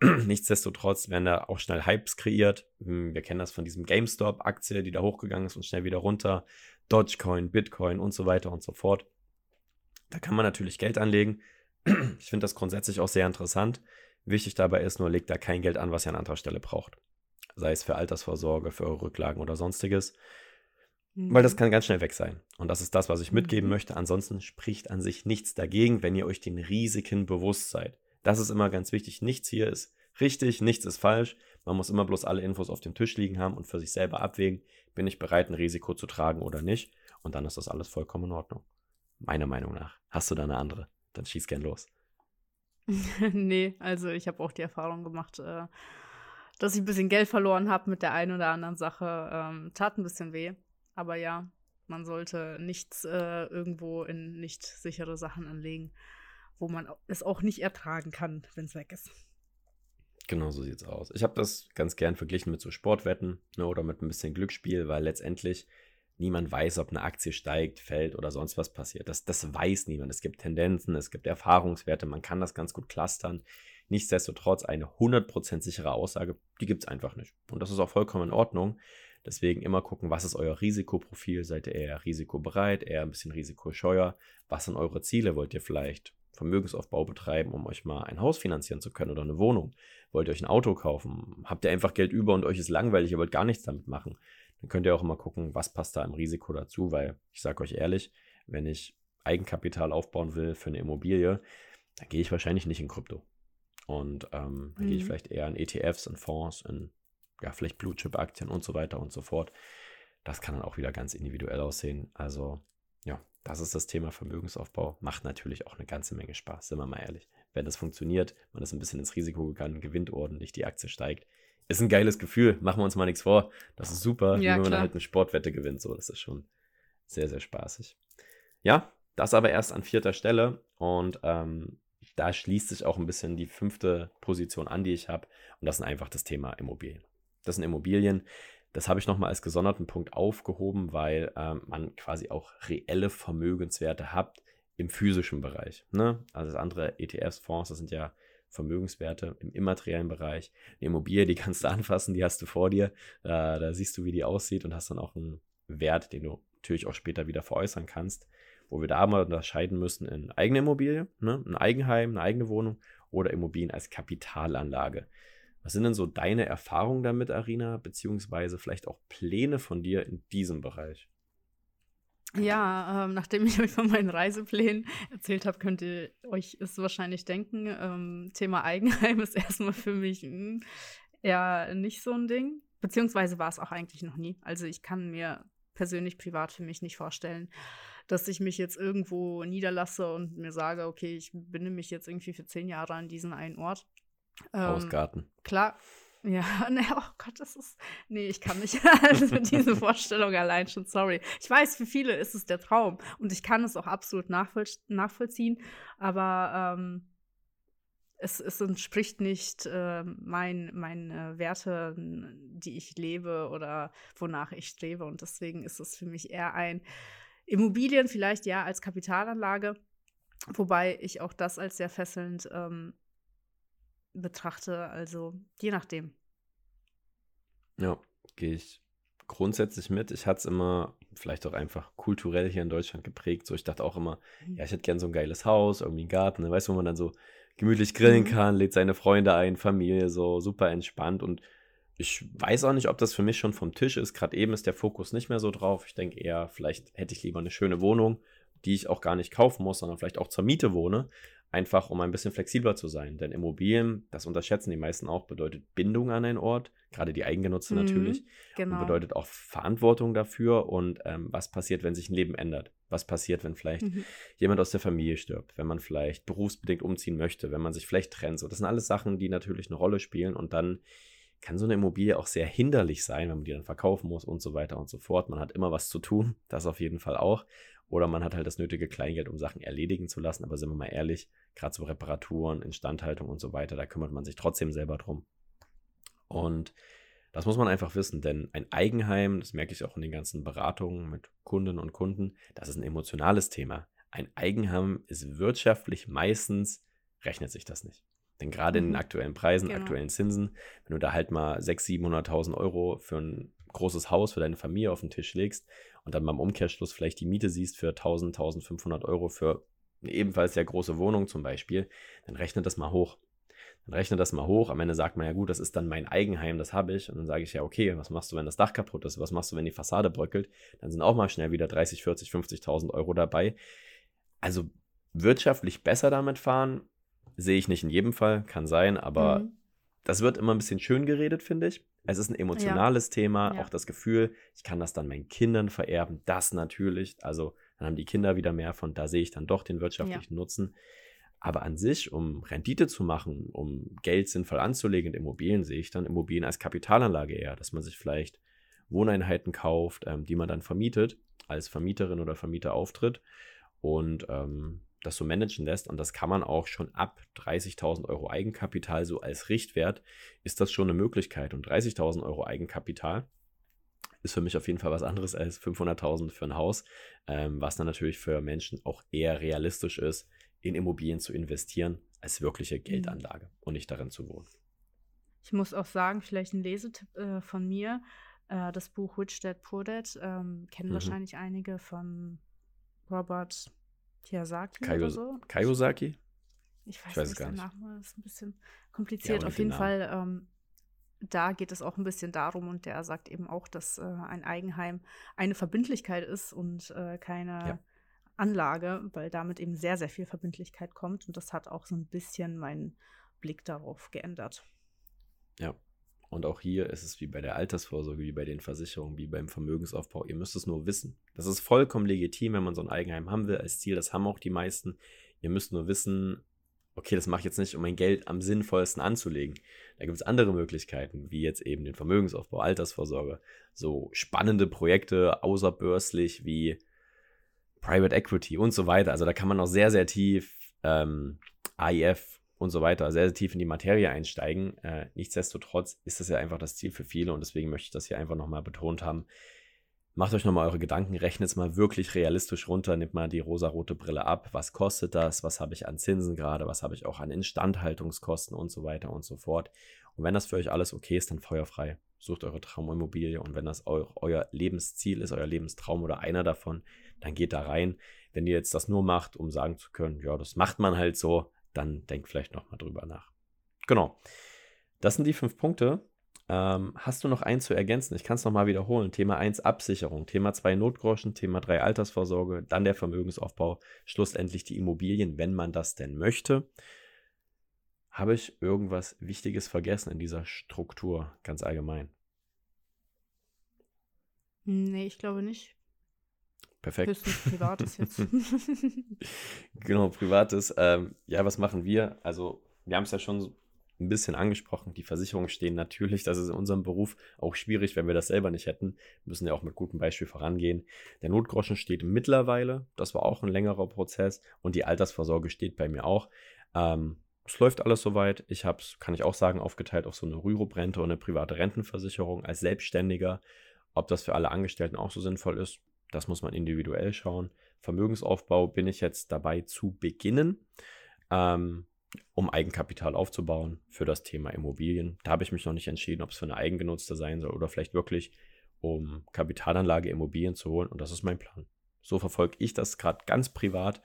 [CLEARS THROAT] Nichtsdestotrotz werden da auch schnell Hypes kreiert. Hm, wir kennen das von diesem GameStop-Aktie, die da hochgegangen ist und schnell wieder runter. Dogecoin, Bitcoin und so weiter und so fort. Da kann man natürlich Geld anlegen. [CLEARS THROAT] Ich finde das grundsätzlich auch sehr interessant. Wichtig dabei ist nur, legt da kein Geld an, was ihr an anderer Stelle braucht. Sei es für Altersvorsorge, für eure Rücklagen oder sonstiges. Mhm. Weil das kann ganz schnell weg sein. Und das ist das, was ich mitgeben mhm. möchte. Ansonsten spricht an sich nichts dagegen, wenn ihr euch den Risiken bewusst seid. Das ist immer ganz wichtig. Nichts hier ist richtig, nichts ist falsch. Man muss immer bloß alle Infos auf dem Tisch liegen haben und für sich selber abwägen, bin ich bereit, ein Risiko zu tragen oder nicht. Und dann ist das alles vollkommen in Ordnung. Meiner Meinung nach. Hast du da eine andere? Dann schieß gern los. [LAUGHS] nee, also ich habe auch die Erfahrung gemacht, äh, dass ich ein bisschen Geld verloren habe mit der einen oder anderen Sache. Ähm, tat ein bisschen weh. Aber ja, man sollte nichts äh, irgendwo in nicht sichere Sachen anlegen wo man es auch nicht ertragen kann, wenn es weg ist. Genau so sieht es aus. Ich habe das ganz gern verglichen mit so Sportwetten ne, oder mit ein bisschen Glücksspiel, weil letztendlich niemand weiß, ob eine Aktie steigt, fällt oder sonst was passiert. Das, das weiß niemand. Es gibt Tendenzen, es gibt Erfahrungswerte, man kann das ganz gut clustern. Nichtsdestotrotz eine 100% sichere Aussage, die gibt es einfach nicht. Und das ist auch vollkommen in Ordnung. Deswegen immer gucken, was ist euer Risikoprofil? Seid ihr eher risikobereit, eher ein bisschen risikoscheuer? Was sind eure Ziele? Wollt ihr vielleicht Vermögensaufbau betreiben, um euch mal ein Haus finanzieren zu können oder eine Wohnung? Wollt ihr euch ein Auto kaufen? Habt ihr einfach Geld über und euch ist langweilig, ihr wollt gar nichts damit machen? Dann könnt ihr auch immer gucken, was passt da im Risiko dazu, weil ich sage euch ehrlich, wenn ich Eigenkapital aufbauen will für eine Immobilie, dann gehe ich wahrscheinlich nicht in Krypto. Und ähm, dann mhm. gehe ich mhm. vielleicht eher in ETFs, in Fonds, in ja, vielleicht Blue Chip Aktien und so weiter und so fort. Das kann dann auch wieder ganz individuell aussehen. Also ja, das ist das Thema Vermögensaufbau. Macht natürlich auch eine ganze Menge Spaß, sind wir mal ehrlich. Wenn das funktioniert, man ist ein bisschen ins Risiko gegangen, gewinnt ordentlich, die Aktie steigt. Ist ein geiles Gefühl, machen wir uns mal nichts vor. Das ist super, ja, wie wenn man halt eine Sportwette gewinnt. So, das ist schon sehr, sehr spaßig. Ja, das aber erst an vierter Stelle. Und ähm, da schließt sich auch ein bisschen die fünfte Position an, die ich habe. Und das ist einfach das Thema Immobilien. Das sind Immobilien. Das habe ich nochmal als gesonderten Punkt aufgehoben, weil ähm, man quasi auch reelle Vermögenswerte hat im physischen Bereich. Ne? Also das andere ETFs, Fonds, das sind ja Vermögenswerte im immateriellen Bereich. Eine Immobilie, die kannst du [LAUGHS] anfassen, die hast du vor dir. Äh, da siehst du, wie die aussieht und hast dann auch einen Wert, den du natürlich auch später wieder veräußern kannst. Wo wir da mal unterscheiden müssen in eigene Immobilie, ne? ein Eigenheim, eine eigene Wohnung oder Immobilien als Kapitalanlage. Was sind denn so deine Erfahrungen damit, Arina, beziehungsweise vielleicht auch Pläne von dir in diesem Bereich? Ja, ähm, nachdem ich [LAUGHS] euch von meinen Reiseplänen erzählt habe, könnt ihr euch es wahrscheinlich denken. Ähm, Thema Eigenheim [LAUGHS] ist erstmal für mich mh, hm, eher nicht so ein Ding. Beziehungsweise war es auch eigentlich noch nie. Also ich kann mir persönlich privat für mich nicht vorstellen, dass ich mich jetzt irgendwo niederlasse und mir sage, okay, ich binde mich jetzt irgendwie für zehn Jahre an diesen einen Ort. Hausgarten. Ähm, klar. Ja, [LAUGHS] ne, oh Gott, das ist. Nee, ich kann nicht. [LAUGHS] also mit dieser [LAUGHS] Vorstellung allein schon, sorry. Ich weiß, für viele ist es der Traum und ich kann es auch absolut nachvoll nachvollziehen, aber ähm, es, es entspricht nicht äh, meinen mein, äh, Werten, die ich lebe oder wonach ich strebe. Und deswegen ist es für mich eher ein Immobilien, vielleicht ja als Kapitalanlage, wobei ich auch das als sehr fesselnd ähm, betrachte. Also je nachdem. Ja, gehe ich grundsätzlich mit. Ich hatte es immer vielleicht auch einfach kulturell hier in Deutschland geprägt. So, ich dachte auch immer, mhm. ja, ich hätte gern so ein geiles Haus, irgendwie einen Garten, ne? weißt du, wo man dann so gemütlich grillen mhm. kann, lädt seine Freunde ein, Familie, so super entspannt. Und ich weiß auch nicht, ob das für mich schon vom Tisch ist. Gerade eben ist der Fokus nicht mehr so drauf. Ich denke eher, vielleicht hätte ich lieber eine schöne Wohnung, die ich auch gar nicht kaufen muss, sondern vielleicht auch zur Miete wohne einfach um ein bisschen flexibler zu sein. Denn Immobilien, das unterschätzen die meisten auch, bedeutet Bindung an einen Ort, gerade die Eigengenutzte mhm, natürlich. Genau. Und bedeutet auch Verantwortung dafür und ähm, was passiert, wenn sich ein Leben ändert. Was passiert, wenn vielleicht mhm. jemand aus der Familie stirbt, wenn man vielleicht berufsbedingt umziehen möchte, wenn man sich vielleicht trennt. So, das sind alles Sachen, die natürlich eine Rolle spielen und dann kann so eine Immobilie auch sehr hinderlich sein, wenn man die dann verkaufen muss und so weiter und so fort. Man hat immer was zu tun, das auf jeden Fall auch. Oder man hat halt das nötige Kleingeld, um Sachen erledigen zu lassen. Aber sind wir mal ehrlich, gerade so Reparaturen, Instandhaltung und so weiter, da kümmert man sich trotzdem selber drum. Und Das muss man einfach wissen, denn ein Eigenheim, das merke ich auch in den ganzen Beratungen mit Kundinnen und Kunden, das ist ein emotionales Thema. Ein Eigenheim ist wirtschaftlich meistens, rechnet sich das nicht. Denn gerade in den mhm. aktuellen Preisen, genau. aktuellen Zinsen, wenn du da halt mal 600.000, 700.000 Euro für ein großes Haus für deine Familie auf den Tisch legst und dann beim Umkehrschluss vielleicht die Miete siehst für 1000, 1500 Euro für eine ebenfalls sehr große Wohnung zum Beispiel, dann rechne das mal hoch. Dann rechne das mal hoch. Am Ende sagt man ja, gut, das ist dann mein Eigenheim, das habe ich. Und dann sage ich ja, okay, was machst du, wenn das Dach kaputt ist? Was machst du, wenn die Fassade bröckelt? Dann sind auch mal schnell wieder 30, 40, 50.000 Euro dabei. Also wirtschaftlich besser damit fahren, sehe ich nicht in jedem Fall, kann sein, aber mhm. Das wird immer ein bisschen schön geredet, finde ich. Es ist ein emotionales ja. Thema, ja. auch das Gefühl, ich kann das dann meinen Kindern vererben, das natürlich. Also dann haben die Kinder wieder mehr von, da sehe ich dann doch den wirtschaftlichen ja. Nutzen. Aber an sich, um Rendite zu machen, um Geld sinnvoll anzulegen in Immobilien, sehe ich dann Immobilien als Kapitalanlage eher, dass man sich vielleicht Wohneinheiten kauft, ähm, die man dann vermietet, als Vermieterin oder Vermieter auftritt und ähm, das so managen lässt. Und das kann man auch schon ab 30.000 Euro Eigenkapital so als Richtwert, ist das schon eine Möglichkeit. Und 30.000 Euro Eigenkapital ist für mich auf jeden Fall was anderes als 500.000 für ein Haus, ähm, was dann natürlich für Menschen auch eher realistisch ist, in Immobilien zu investieren, als wirkliche mhm. Geldanlage und nicht darin zu wohnen. Ich muss auch sagen, vielleicht ein Lesetipp äh, von mir. Äh, das Buch Rich Dad Poor Dad ähm, kennen mhm. wahrscheinlich einige von Robert Kiyosaki Kayo oder so. Kiyosaki? Ich weiß, ich weiß nicht, der Name ist ein bisschen kompliziert. Ja, Auf jeden Fall ähm, da geht es auch ein bisschen darum und der sagt eben auch, dass äh, ein Eigenheim eine Verbindlichkeit ist und äh, keine ja. Anlage, weil damit eben sehr, sehr viel Verbindlichkeit kommt und das hat auch so ein bisschen meinen Blick darauf geändert. Ja. Und auch hier ist es wie bei der Altersvorsorge, wie bei den Versicherungen, wie beim Vermögensaufbau. Ihr müsst es nur wissen. Das ist vollkommen legitim, wenn man so ein Eigenheim haben will als Ziel. Das haben auch die meisten. Ihr müsst nur wissen, okay, das mache ich jetzt nicht, um mein Geld am sinnvollsten anzulegen. Da gibt es andere Möglichkeiten, wie jetzt eben den Vermögensaufbau, Altersvorsorge, so spannende Projekte außerbörslich wie Private Equity und so weiter. Also da kann man auch sehr, sehr tief ähm, AIF und so weiter, sehr, sehr tief in die Materie einsteigen. Äh, nichtsdestotrotz ist das ja einfach das Ziel für viele und deswegen möchte ich das hier einfach nochmal betont haben. Macht euch nochmal eure Gedanken, rechnet es mal wirklich realistisch runter, nehmt mal die rosarote Brille ab. Was kostet das? Was habe ich an Zinsen gerade? Was habe ich auch an Instandhaltungskosten und so weiter und so fort? Und wenn das für euch alles okay ist, dann feuerfrei. Sucht eure Traumimmobilie und wenn das eu euer Lebensziel ist, euer Lebenstraum oder einer davon, dann geht da rein. Wenn ihr jetzt das nur macht, um sagen zu können, ja, das macht man halt so, dann denkt vielleicht nochmal drüber nach. Genau. Das sind die fünf Punkte. Ähm, hast du noch eins zu ergänzen? Ich kann es nochmal wiederholen. Thema 1 Absicherung, Thema 2 Notgroschen, Thema 3 Altersvorsorge, dann der Vermögensaufbau, schlussendlich die Immobilien, wenn man das denn möchte. Habe ich irgendwas Wichtiges vergessen in dieser Struktur, ganz allgemein? Nee, ich glaube nicht. Perfekt. Höchstens Privates jetzt. [LAUGHS] [LAUGHS] genau, Privates. Ähm, ja, was machen wir? Also, wir haben es ja schon ein bisschen angesprochen. Die Versicherungen stehen natürlich, das ist in unserem Beruf auch schwierig, wenn wir das selber nicht hätten. Wir müssen ja auch mit gutem Beispiel vorangehen. Der Notgroschen steht mittlerweile, das war auch ein längerer Prozess und die Altersvorsorge steht bei mir auch. Ähm, es läuft alles soweit. Ich habe es, kann ich auch sagen, aufgeteilt auf so eine Rürup-Rente und eine private Rentenversicherung als Selbstständiger. Ob das für alle Angestellten auch so sinnvoll ist, das muss man individuell schauen. Vermögensaufbau bin ich jetzt dabei zu beginnen. Ähm, um Eigenkapital aufzubauen für das Thema Immobilien. Da habe ich mich noch nicht entschieden, ob es für eine eigengenutzte sein soll oder vielleicht wirklich um Kapitalanlage Immobilien zu holen. Und das ist mein Plan. So verfolge ich das gerade ganz privat.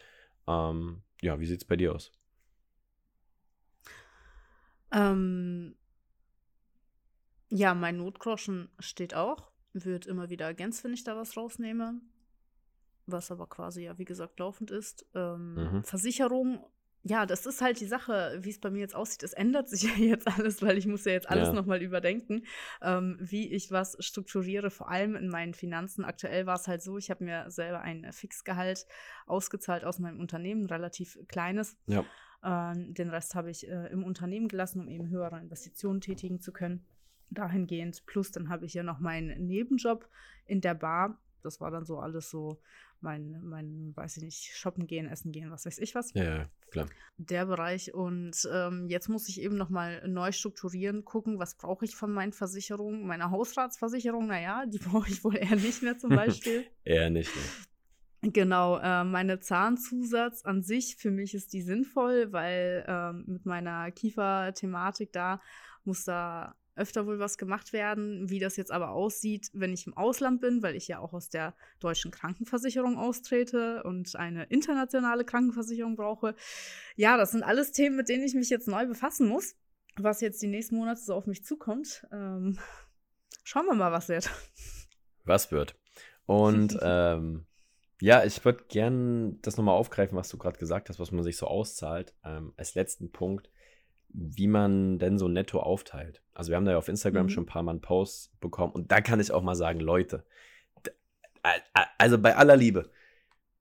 Ähm, ja, wie sieht es bei dir aus? Ähm, ja, mein Notgroschen steht auch. Wird immer wieder ergänzt, wenn ich da was rausnehme. Was aber quasi ja, wie gesagt, laufend ist. Ähm, mhm. Versicherung ja, das ist halt die Sache, wie es bei mir jetzt aussieht. Es ändert sich [LAUGHS] ja jetzt alles, weil ich muss ja jetzt alles ja. nochmal überdenken, ähm, wie ich was strukturiere, vor allem in meinen Finanzen. Aktuell war es halt so, ich habe mir selber ein Fixgehalt ausgezahlt aus meinem Unternehmen, relativ kleines. Ja. Ähm, den Rest habe ich äh, im Unternehmen gelassen, um eben höhere Investitionen tätigen zu können. Dahingehend. Plus dann habe ich ja noch meinen Nebenjob in der Bar. Das war dann so alles so mein, mein, weiß ich nicht, shoppen gehen, essen gehen, was weiß ich was. Ja, klar. Der Bereich. Und ähm, jetzt muss ich eben nochmal neu strukturieren, gucken, was brauche ich von meinen Versicherungen. Meine Hausratsversicherung, naja, die [LAUGHS] brauche ich wohl eher nicht mehr zum Beispiel. [LAUGHS] eher nicht. Ne? Genau, äh, meine Zahnzusatz an sich, für mich ist die sinnvoll, weil ähm, mit meiner Kiefer-Thematik da muss da öfter wohl was gemacht werden. Wie das jetzt aber aussieht, wenn ich im Ausland bin, weil ich ja auch aus der deutschen Krankenversicherung austrete und eine internationale Krankenversicherung brauche. Ja, das sind alles Themen, mit denen ich mich jetzt neu befassen muss, was jetzt die nächsten Monate so auf mich zukommt. Ähm, schauen wir mal, was wird. Was wird. Und [LAUGHS] ähm, ja, ich würde gern das nochmal aufgreifen, was du gerade gesagt hast, was man sich so auszahlt. Ähm, als letzten Punkt wie man denn so netto aufteilt. Also wir haben da ja auf Instagram mhm. schon ein paar Mal einen Post bekommen und da kann ich auch mal sagen, Leute, also bei aller Liebe,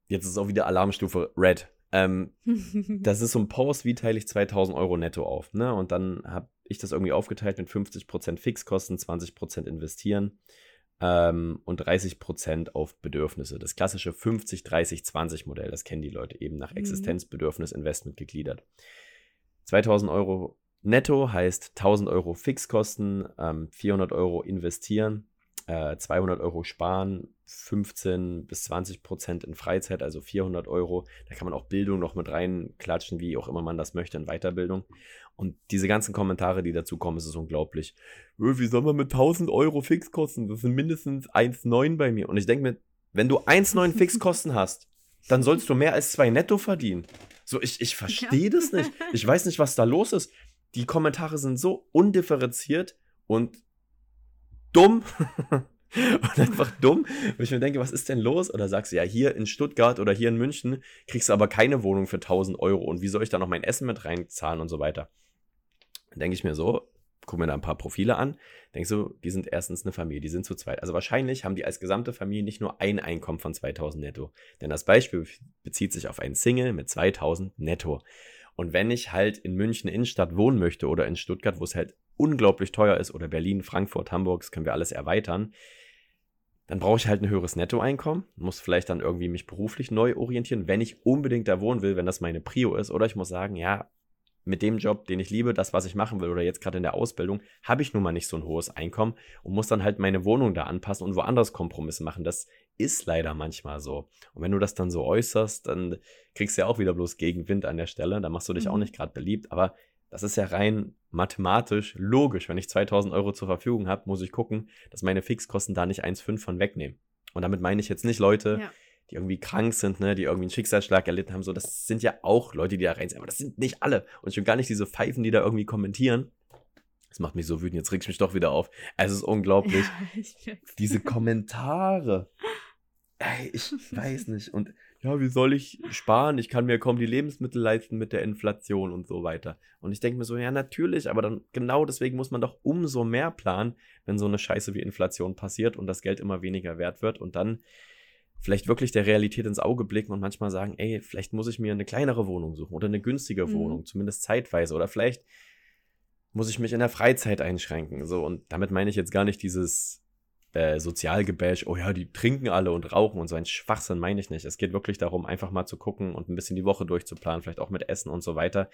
jetzt ist auch wieder Alarmstufe Red. Ähm, [LAUGHS] das ist so ein Post, wie teile ich 2000 Euro netto auf. Ne? Und dann habe ich das irgendwie aufgeteilt mit 50% Fixkosten, 20% investieren ähm, und 30% auf Bedürfnisse. Das klassische 50-30-20-Modell, das kennen die Leute eben nach mhm. Existenzbedürfnis Investment gegliedert. 2000 Euro netto heißt 1000 Euro Fixkosten, ähm, 400 Euro investieren, äh, 200 Euro sparen, 15 bis 20 Prozent in Freizeit, also 400 Euro. Da kann man auch Bildung noch mit reinklatschen, wie auch immer man das möchte, in Weiterbildung. Und diese ganzen Kommentare, die dazu kommen, ist es unglaublich. Wie soll man mit 1000 Euro Fixkosten? Das sind mindestens 1,9 bei mir. Und ich denke mir, wenn du 1,9 Fixkosten hast, dann sollst du mehr als zwei netto verdienen. So, ich, ich verstehe ja. das nicht. [LAUGHS] Ich weiß nicht, was da los ist. Die Kommentare sind so undifferenziert und dumm. [LAUGHS] und einfach dumm. Und ich mir denke, was ist denn los? Oder sagst du, ja, hier in Stuttgart oder hier in München kriegst du aber keine Wohnung für 1000 Euro. Und wie soll ich da noch mein Essen mit reinzahlen und so weiter? Dann denke ich mir so, guck mir da ein paar Profile an, denkst du, die sind erstens eine Familie, die sind zu zweit. Also wahrscheinlich haben die als gesamte Familie nicht nur ein Einkommen von 2000 netto. Denn das Beispiel bezieht sich auf einen Single mit 2000 netto. Und wenn ich halt in München Innenstadt wohnen möchte oder in Stuttgart, wo es halt unglaublich teuer ist, oder Berlin, Frankfurt, Hamburg, das können wir alles erweitern, dann brauche ich halt ein höheres Nettoeinkommen, muss vielleicht dann irgendwie mich beruflich neu orientieren, wenn ich unbedingt da wohnen will, wenn das meine Prio ist. Oder ich muss sagen, ja, mit dem Job, den ich liebe, das, was ich machen will oder jetzt gerade in der Ausbildung, habe ich nun mal nicht so ein hohes Einkommen und muss dann halt meine Wohnung da anpassen und woanders Kompromisse machen. Das ist leider manchmal so. Und wenn du das dann so äußerst, dann kriegst du ja auch wieder bloß Gegenwind an der Stelle. Da machst du dich mhm. auch nicht gerade beliebt. Aber das ist ja rein mathematisch logisch. Wenn ich 2000 Euro zur Verfügung habe, muss ich gucken, dass meine Fixkosten da nicht 1,5 von wegnehmen. Und damit meine ich jetzt nicht Leute, ja die irgendwie krank sind, ne, die irgendwie einen Schicksalsschlag erlitten haben, so, das sind ja auch Leute, die da rein sind, aber das sind nicht alle. Und schon gar nicht diese Pfeifen, die da irgendwie kommentieren. Das macht mich so wütend, jetzt reg ich mich doch wieder auf. Es ist unglaublich. Ja, [LAUGHS] diese Kommentare. Ey, ich [LAUGHS] weiß nicht. Und ja, wie soll ich sparen? Ich kann mir kaum die Lebensmittel leisten mit der Inflation und so weiter. Und ich denke mir so, ja, natürlich, aber dann genau deswegen muss man doch umso mehr planen, wenn so eine Scheiße wie Inflation passiert und das Geld immer weniger wert wird. Und dann vielleicht wirklich der Realität ins Auge blicken und manchmal sagen, ey, vielleicht muss ich mir eine kleinere Wohnung suchen oder eine günstige mhm. Wohnung, zumindest zeitweise. Oder vielleicht muss ich mich in der Freizeit einschränken. So, und damit meine ich jetzt gar nicht dieses äh, Sozialgebäsch, oh ja, die trinken alle und rauchen und so ein Schwachsinn meine ich nicht. Es geht wirklich darum, einfach mal zu gucken und ein bisschen die Woche durchzuplanen, vielleicht auch mit Essen und so weiter.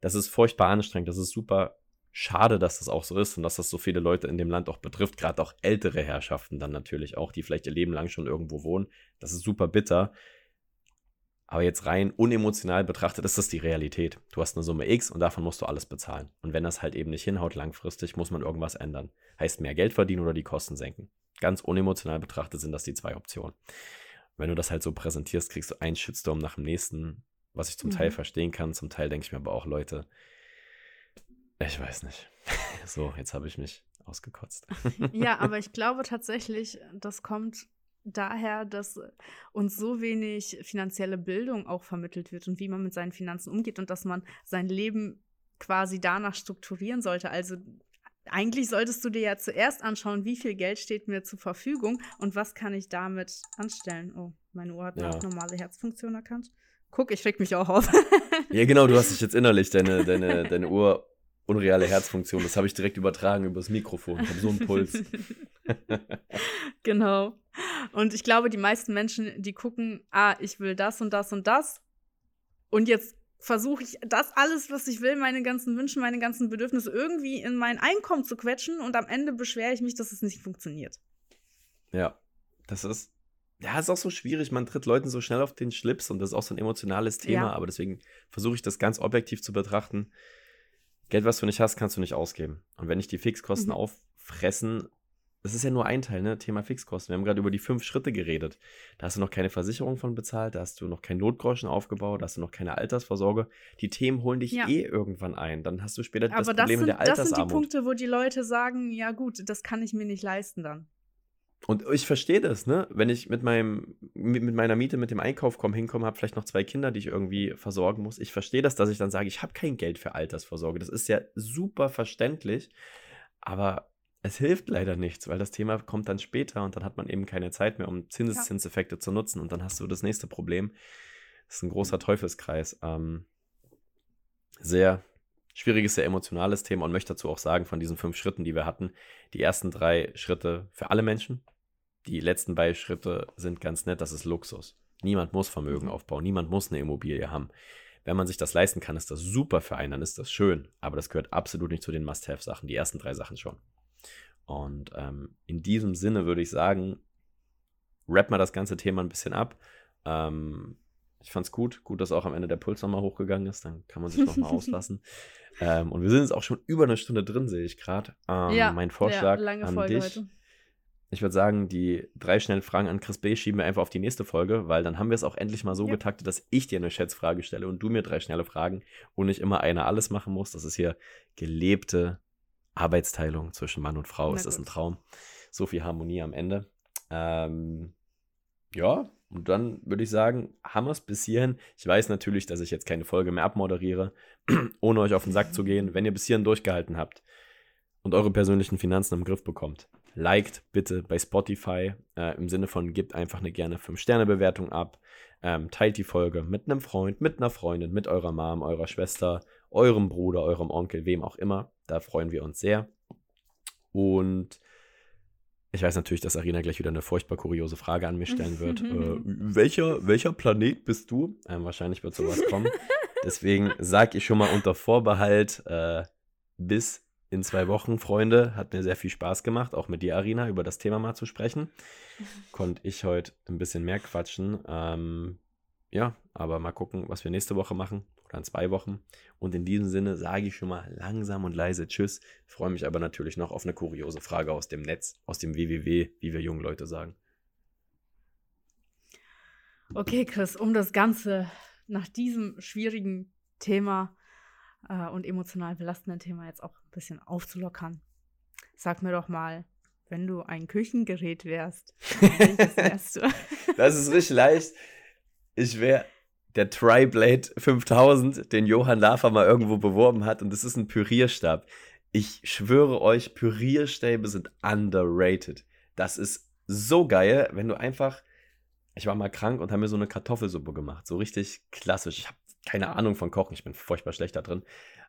Das ist furchtbar anstrengend, das ist super schade, dass das auch so ist und dass das so viele Leute in dem Land auch betrifft, gerade auch ältere Herrschaften dann natürlich auch, die vielleicht ihr Leben lang schon irgendwo wohnen. Das ist super bitter. Aber jetzt rein unemotional betrachtet ist das die Realität. Du hast eine Summe X und davon musst du alles bezahlen. Und wenn das halt eben nicht hinhaut langfristig, muss man irgendwas ändern. Heißt mehr Geld verdienen oder die Kosten senken. Ganz unemotional betrachtet sind das die zwei Optionen. Wenn du das halt so präsentierst, kriegst du einen Shitstorm nach dem nächsten, was ich zum mhm. Teil verstehen kann. Zum Teil denke ich mir aber auch, Leute, ich weiß nicht. [LAUGHS] So, jetzt habe ich mich ausgekotzt. [LAUGHS] Ja, aber [LAUGHS] ich glaube tatsächlich, das kommt daher, dass uns so wenig finanzielle Bildung auch vermittelt wird und wie man mit seinen Finanzen umgeht und dass man sein Leben quasi danach strukturieren sollte. Also eigentlich solltest du dir ja zuerst anschauen, wie viel Geld steht mir zur Verfügung und was kann ich damit anstellen. Oh, meine Uhr hat ja. auch normale Herzfunktion erkannt. Guck, ich reg mich auch auf. ja, genau, du hast dich jetzt innerlich deine, deine, deine Uhr unreale Herzfunktion. Das habe ich direkt übertragen übers Mikrofon. Ich habe so einen Puls. [LAUGHS] genau. Und ich glaube, die meisten Menschen, die gucken, ah, ich will das und das und das. Und jetzt versuche ich das alles, was ich will, meine ganzen Wünsche, meine ganzen Bedürfnisse irgendwie in mein Einkommen zu quetschen und am Ende beschwere ich mich, dass es nicht funktioniert. Ja, das ist, ja, ist auch so schwierig. Man tritt Leuten so schnell auf den Schlips und das ist auch so ein emotionales Thema, ja. aber deswegen versuche ich das ganz objektiv zu betrachten. Geld, was du nicht hast, kannst du nicht ausgeben. Und wenn ich die Fixkosten mhm. auffressen, das ist ja nur ein Teil, ne? Thema Fixkosten. Wir haben gerade über die fünf Schritte geredet. Da hast du noch keine Versicherung von bezahlt, da hast du noch kein Notgroschen aufgebaut, da hast du noch keine Altersvorsorge. Die Themen holen dich ja. eh irgendwann ein. Dann hast du später Aber das Problem sind, der Altersarmut. Das sind die Punkte, wo die Leute sagen, ja gut, das kann ich mir nicht leisten dann. Und ich verstehe das, ne? Wenn ich mit meinem, mit, meiner Miete, mit dem Einkauf komme, hinkomme, habe vielleicht noch zwei Kinder, die ich irgendwie versorgen muss. Ich verstehe das, dass ich dann sage, ich habe kein Geld für Altersvorsorge. Das ist ja super verständlich. Aber es hilft leider nichts, weil das Thema kommt dann später und dann hat man eben keine Zeit mehr, um Zinseszinseffekte ja. zu nutzen. Und dann hast du das nächste Problem. Das ist ein großer Teufelskreis. Ähm, sehr schwieriges, sehr emotionales Thema und möchte dazu auch sagen, von diesen fünf Schritten, die wir hatten, die ersten drei Schritte für alle Menschen. Die letzten beiden Schritte sind ganz nett, das ist Luxus. Niemand muss Vermögen mhm. aufbauen, niemand muss eine Immobilie haben. Wenn man sich das leisten kann, ist das super für einen, dann ist das schön. Aber das gehört absolut nicht zu den Must-Have-Sachen. Die ersten drei Sachen schon. Und ähm, in diesem Sinne würde ich sagen, rap mal das ganze Thema ein bisschen ab. Ähm, ich fand's gut. Gut, dass auch am Ende der Puls nochmal hochgegangen ist. Dann kann man sich nochmal [LAUGHS] auslassen. Ähm, und wir sind jetzt auch schon über eine Stunde drin, sehe ich gerade. Ähm, ja, mein Vorschlag ja, an Folge dich. Heute. Ich würde sagen, die drei schnellen Fragen an Chris B. schieben wir einfach auf die nächste Folge, weil dann haben wir es auch endlich mal so ja. getaktet, dass ich dir eine Schätzfrage stelle und du mir drei schnelle Fragen und nicht immer einer alles machen muss. Das ist hier gelebte Arbeitsteilung zwischen Mann und Frau. ist das ein Traum? So viel Harmonie am Ende. Ähm, ja, und dann würde ich sagen, haben wir es bis hierhin. Ich weiß natürlich, dass ich jetzt keine Folge mehr abmoderiere, [CLEARS THROAT] ohne euch auf den Sack zu gehen. Wenn ihr bis hierhin durchgehalten habt und eure persönlichen Finanzen im Griff bekommt, liked bitte bei Spotify äh, im Sinne von gebt einfach eine gerne 5-Sterne-Bewertung ab. Ähm, teilt die Folge mit einem Freund, mit einer Freundin, mit eurer Mom, eurer Schwester, eurem Bruder, eurem Onkel, wem auch immer. Da freuen wir uns sehr. Und ich weiß natürlich, dass Arina gleich wieder eine furchtbar kuriose Frage an mich stellen wird. [LAUGHS] äh, welcher, welcher Planet bist du? Ähm, wahrscheinlich wird sowas kommen. [LAUGHS] Deswegen sage ich schon mal unter Vorbehalt äh, bis in zwei Wochen, Freunde. Hat mir sehr viel Spaß gemacht, auch mit dir, Arina, über das Thema mal zu sprechen. [LAUGHS] Konnte ich heute ein bisschen mehr quatschen. Ähm, ja, aber mal gucken, was wir nächste Woche machen oder in zwei Wochen. Und in diesem Sinne sage ich schon mal langsam und leise Tschüss. Freue mich aber natürlich noch auf eine kuriose Frage aus dem Netz, aus dem WWW, wie wir jungen Leute sagen. Okay, Chris, um das Ganze nach diesem schwierigen Thema äh, und emotional belastenden Thema jetzt auch ein bisschen aufzulockern, sag mir doch mal, wenn du ein Küchengerät wärst, [LAUGHS] welches wärst du? das ist richtig leicht. Ich wäre der Triblade 5000, den Johann Lafer mal irgendwo beworben hat. Und das ist ein Pürierstab. Ich schwöre euch, Pürierstäbe sind underrated. Das ist so geil, wenn du einfach. Ich war mal krank und habe mir so eine Kartoffelsuppe gemacht. So richtig klassisch. Ich habe keine Ahnung von Kochen. Ich bin furchtbar schlecht da drin.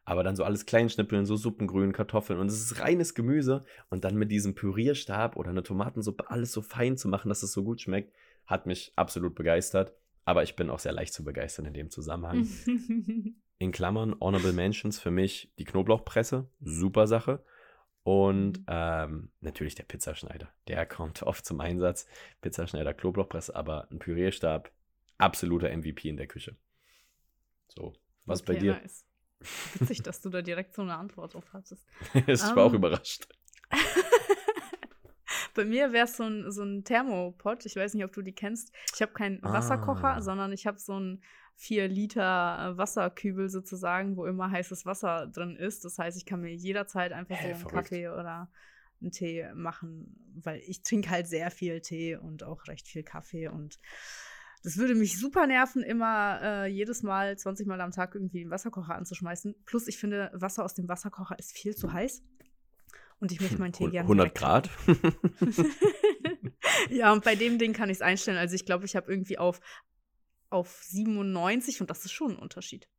Aber dann so alles kleinschnippeln, so Suppengrün, Kartoffeln. Und es ist reines Gemüse. Und dann mit diesem Pürierstab oder einer Tomatensuppe alles so fein zu machen, dass es so gut schmeckt, hat mich absolut begeistert. Aber ich bin auch sehr leicht zu begeistern in dem Zusammenhang. [LAUGHS] in Klammern, Honorable Mentions für mich die Knoblauchpresse, super Sache. Und mhm. ähm, natürlich der Pizzaschneider. Der kommt oft zum Einsatz. Pizzaschneider, Knoblauchpresse, aber ein Pürierstab, absoluter MVP in der Küche. So, was okay, bei dir? Nice. Witzig, dass du da direkt so eine Antwort drauf hattest. [LAUGHS] ich war um, auch ähm. überrascht. [LAUGHS] Bei mir wäre es so ein, so ein Thermopot. Ich weiß nicht, ob du die kennst. Ich habe keinen ah. Wasserkocher, sondern ich habe so einen 4 Liter äh, Wasserkübel sozusagen, wo immer heißes Wasser drin ist. Das heißt, ich kann mir jederzeit einfach hey, so einen verrückt. Kaffee oder einen Tee machen, weil ich trinke halt sehr viel Tee und auch recht viel Kaffee und das würde mich super nerven, immer äh, jedes Mal 20 Mal am Tag irgendwie den Wasserkocher anzuschmeißen. Plus, ich finde, Wasser aus dem Wasserkocher ist viel zu heiß. Und ich möchte meinen Tee gerne. 100 Grad? [LAUGHS] ja, und bei dem Ding kann ich es einstellen. Also ich glaube, ich habe irgendwie auf, auf 97 und das ist schon ein Unterschied.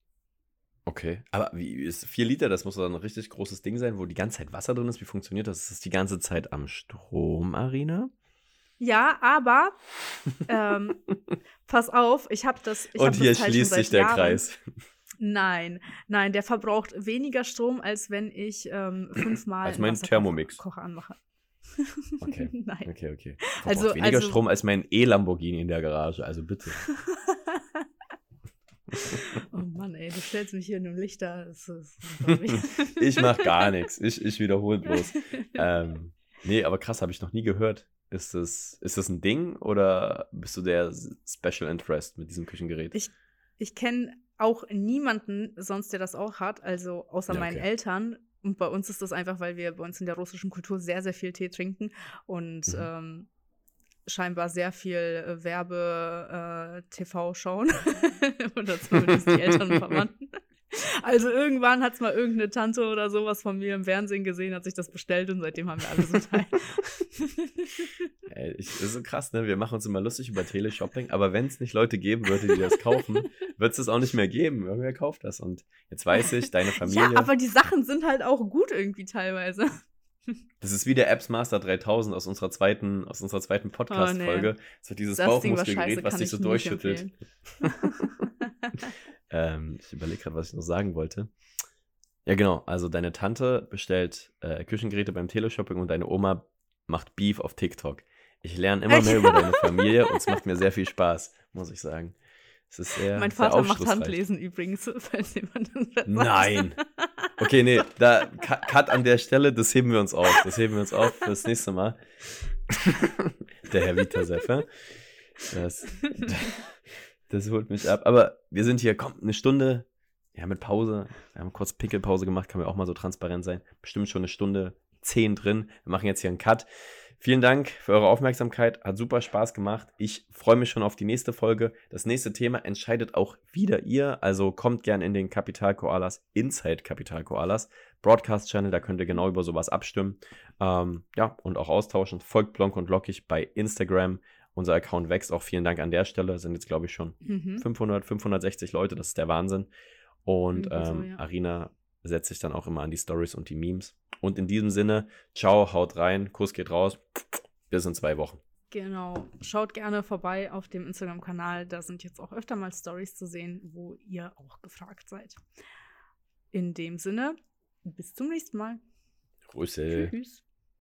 Okay, aber wie ist 4 Liter, das muss dann ein richtig großes Ding sein, wo die ganze Zeit Wasser drin ist. Wie funktioniert das? Ist das die ganze Zeit am Strom, Arena? Ja, aber ähm, [LAUGHS] pass auf, ich habe das. Ich Und hab hier das Teil schließt sich der Jahren. Kreis. Nein, nein, der verbraucht weniger Strom, als wenn ich ähm, [CLEARS THROAT] fünfmal Als mein Thermomix. Kocher anmache. Okay. [LAUGHS] nein. Okay, okay. Also- Also, weniger also- Strom als mein E-Lamborghini in der Garage, also bitte. [LAUGHS] Oh Mann, ey, du stellst mich hier in einem Lichter. Das ist unglaublich. [LAUGHS] Ich mach gar nichts. Ich, ich wiederhole bloß. Ähm, nee, aber krass, habe ich noch nie gehört. Ist das, ist das ein Ding oder bist du der Special Interest mit diesem Küchengerät? Ich- Ich kenne auch niemanden sonst, der das auch hat, also außer Ja, meinen okay. Eltern. Und bei uns ist das einfach, weil wir bei uns in der russischen Kultur sehr, sehr viel Tee trinken und Mhm. ähm, scheinbar sehr viel äh, Werbe-TV schauen. [LAUGHS] oder zumindest die Eltern und Verwandten. [LAUGHS] Also irgendwann hat es mal irgendeine Tante oder sowas von mir im Fernsehen gesehen, hat sich das bestellt und seitdem haben wir alle so Teil. [LAUGHS] Ey, ich, das ist so krass, ne? Wir machen uns immer lustig über Teleshopping, aber wenn es nicht Leute geben würde, die das kaufen, [LAUGHS] wird es das auch nicht mehr geben. Irgendwer kauft das. Und jetzt weiß ich, deine [LAUGHS] Familie. ja, aber die Sachen sind halt auch gut irgendwie teilweise. das ist wie der Apps Master 3000 aus unserer zweiten, aus unserer zweiten Podcast-Folge. Das wird dieses Das Bauchmuskelgerät, scheiße, was sich so durchschüttelt. Ähm, ich überlege gerade, was ich noch sagen wollte. Ja, genau. Also deine Tante bestellt äh, Küchengeräte beim Teleshopping und deine Oma macht Beef auf TikTok. Ich lerne immer mehr über deine [LAUGHS] Familie und es macht mir sehr viel Spaß, muss ich sagen. Es ist sehr, mein sehr Vater macht aufschlussreich. Handlesen übrigens, [LAUGHS] falls jemand das. Nein. Okay, nee, da Cut an der Stelle, das heben wir uns auf. Das heben wir uns auf fürs nächste Mal. [LAUGHS] der Herr Vitasefer. Das, das holt mich ab. Aber wir sind hier, komm, eine Stunde, ja, mit Pause. Wir haben kurz Pickelpause gemacht, kann man auch mal so transparent sein. Bestimmt schon eine Stunde zehn drin. Wir machen jetzt hier einen Cut. Vielen Dank für eure Aufmerksamkeit. Hat super Spaß gemacht. Ich freue mich schon auf die nächste Folge. Das nächste Thema entscheidet auch wieder ihr. Also kommt gern in den Kapital Koalas, Inside Kapital Koalas Broadcast Channel. Da könnt ihr genau über sowas abstimmen. Ähm, ja, und auch austauschen. Folgt Blonk und Lockig bei Instagram. Unser Account wächst auch. Vielen Dank an der Stelle. Sind jetzt, glaube ich, schon Mhm. 500, 560 Leute. Das ist der Wahnsinn. Und so, ähm, ja. Arina setzt sich dann auch immer an die Stories und die Memes. Und in diesem Sinne, ciao, haut rein, Kuss geht raus. Bis in zwei Wochen. Genau. Schaut gerne vorbei auf dem Instagram-Kanal. Da sind jetzt auch öfter mal Stories zu sehen, wo ihr auch gefragt seid. In dem Sinne, bis zum nächsten Mal. Grüße. Tschüss.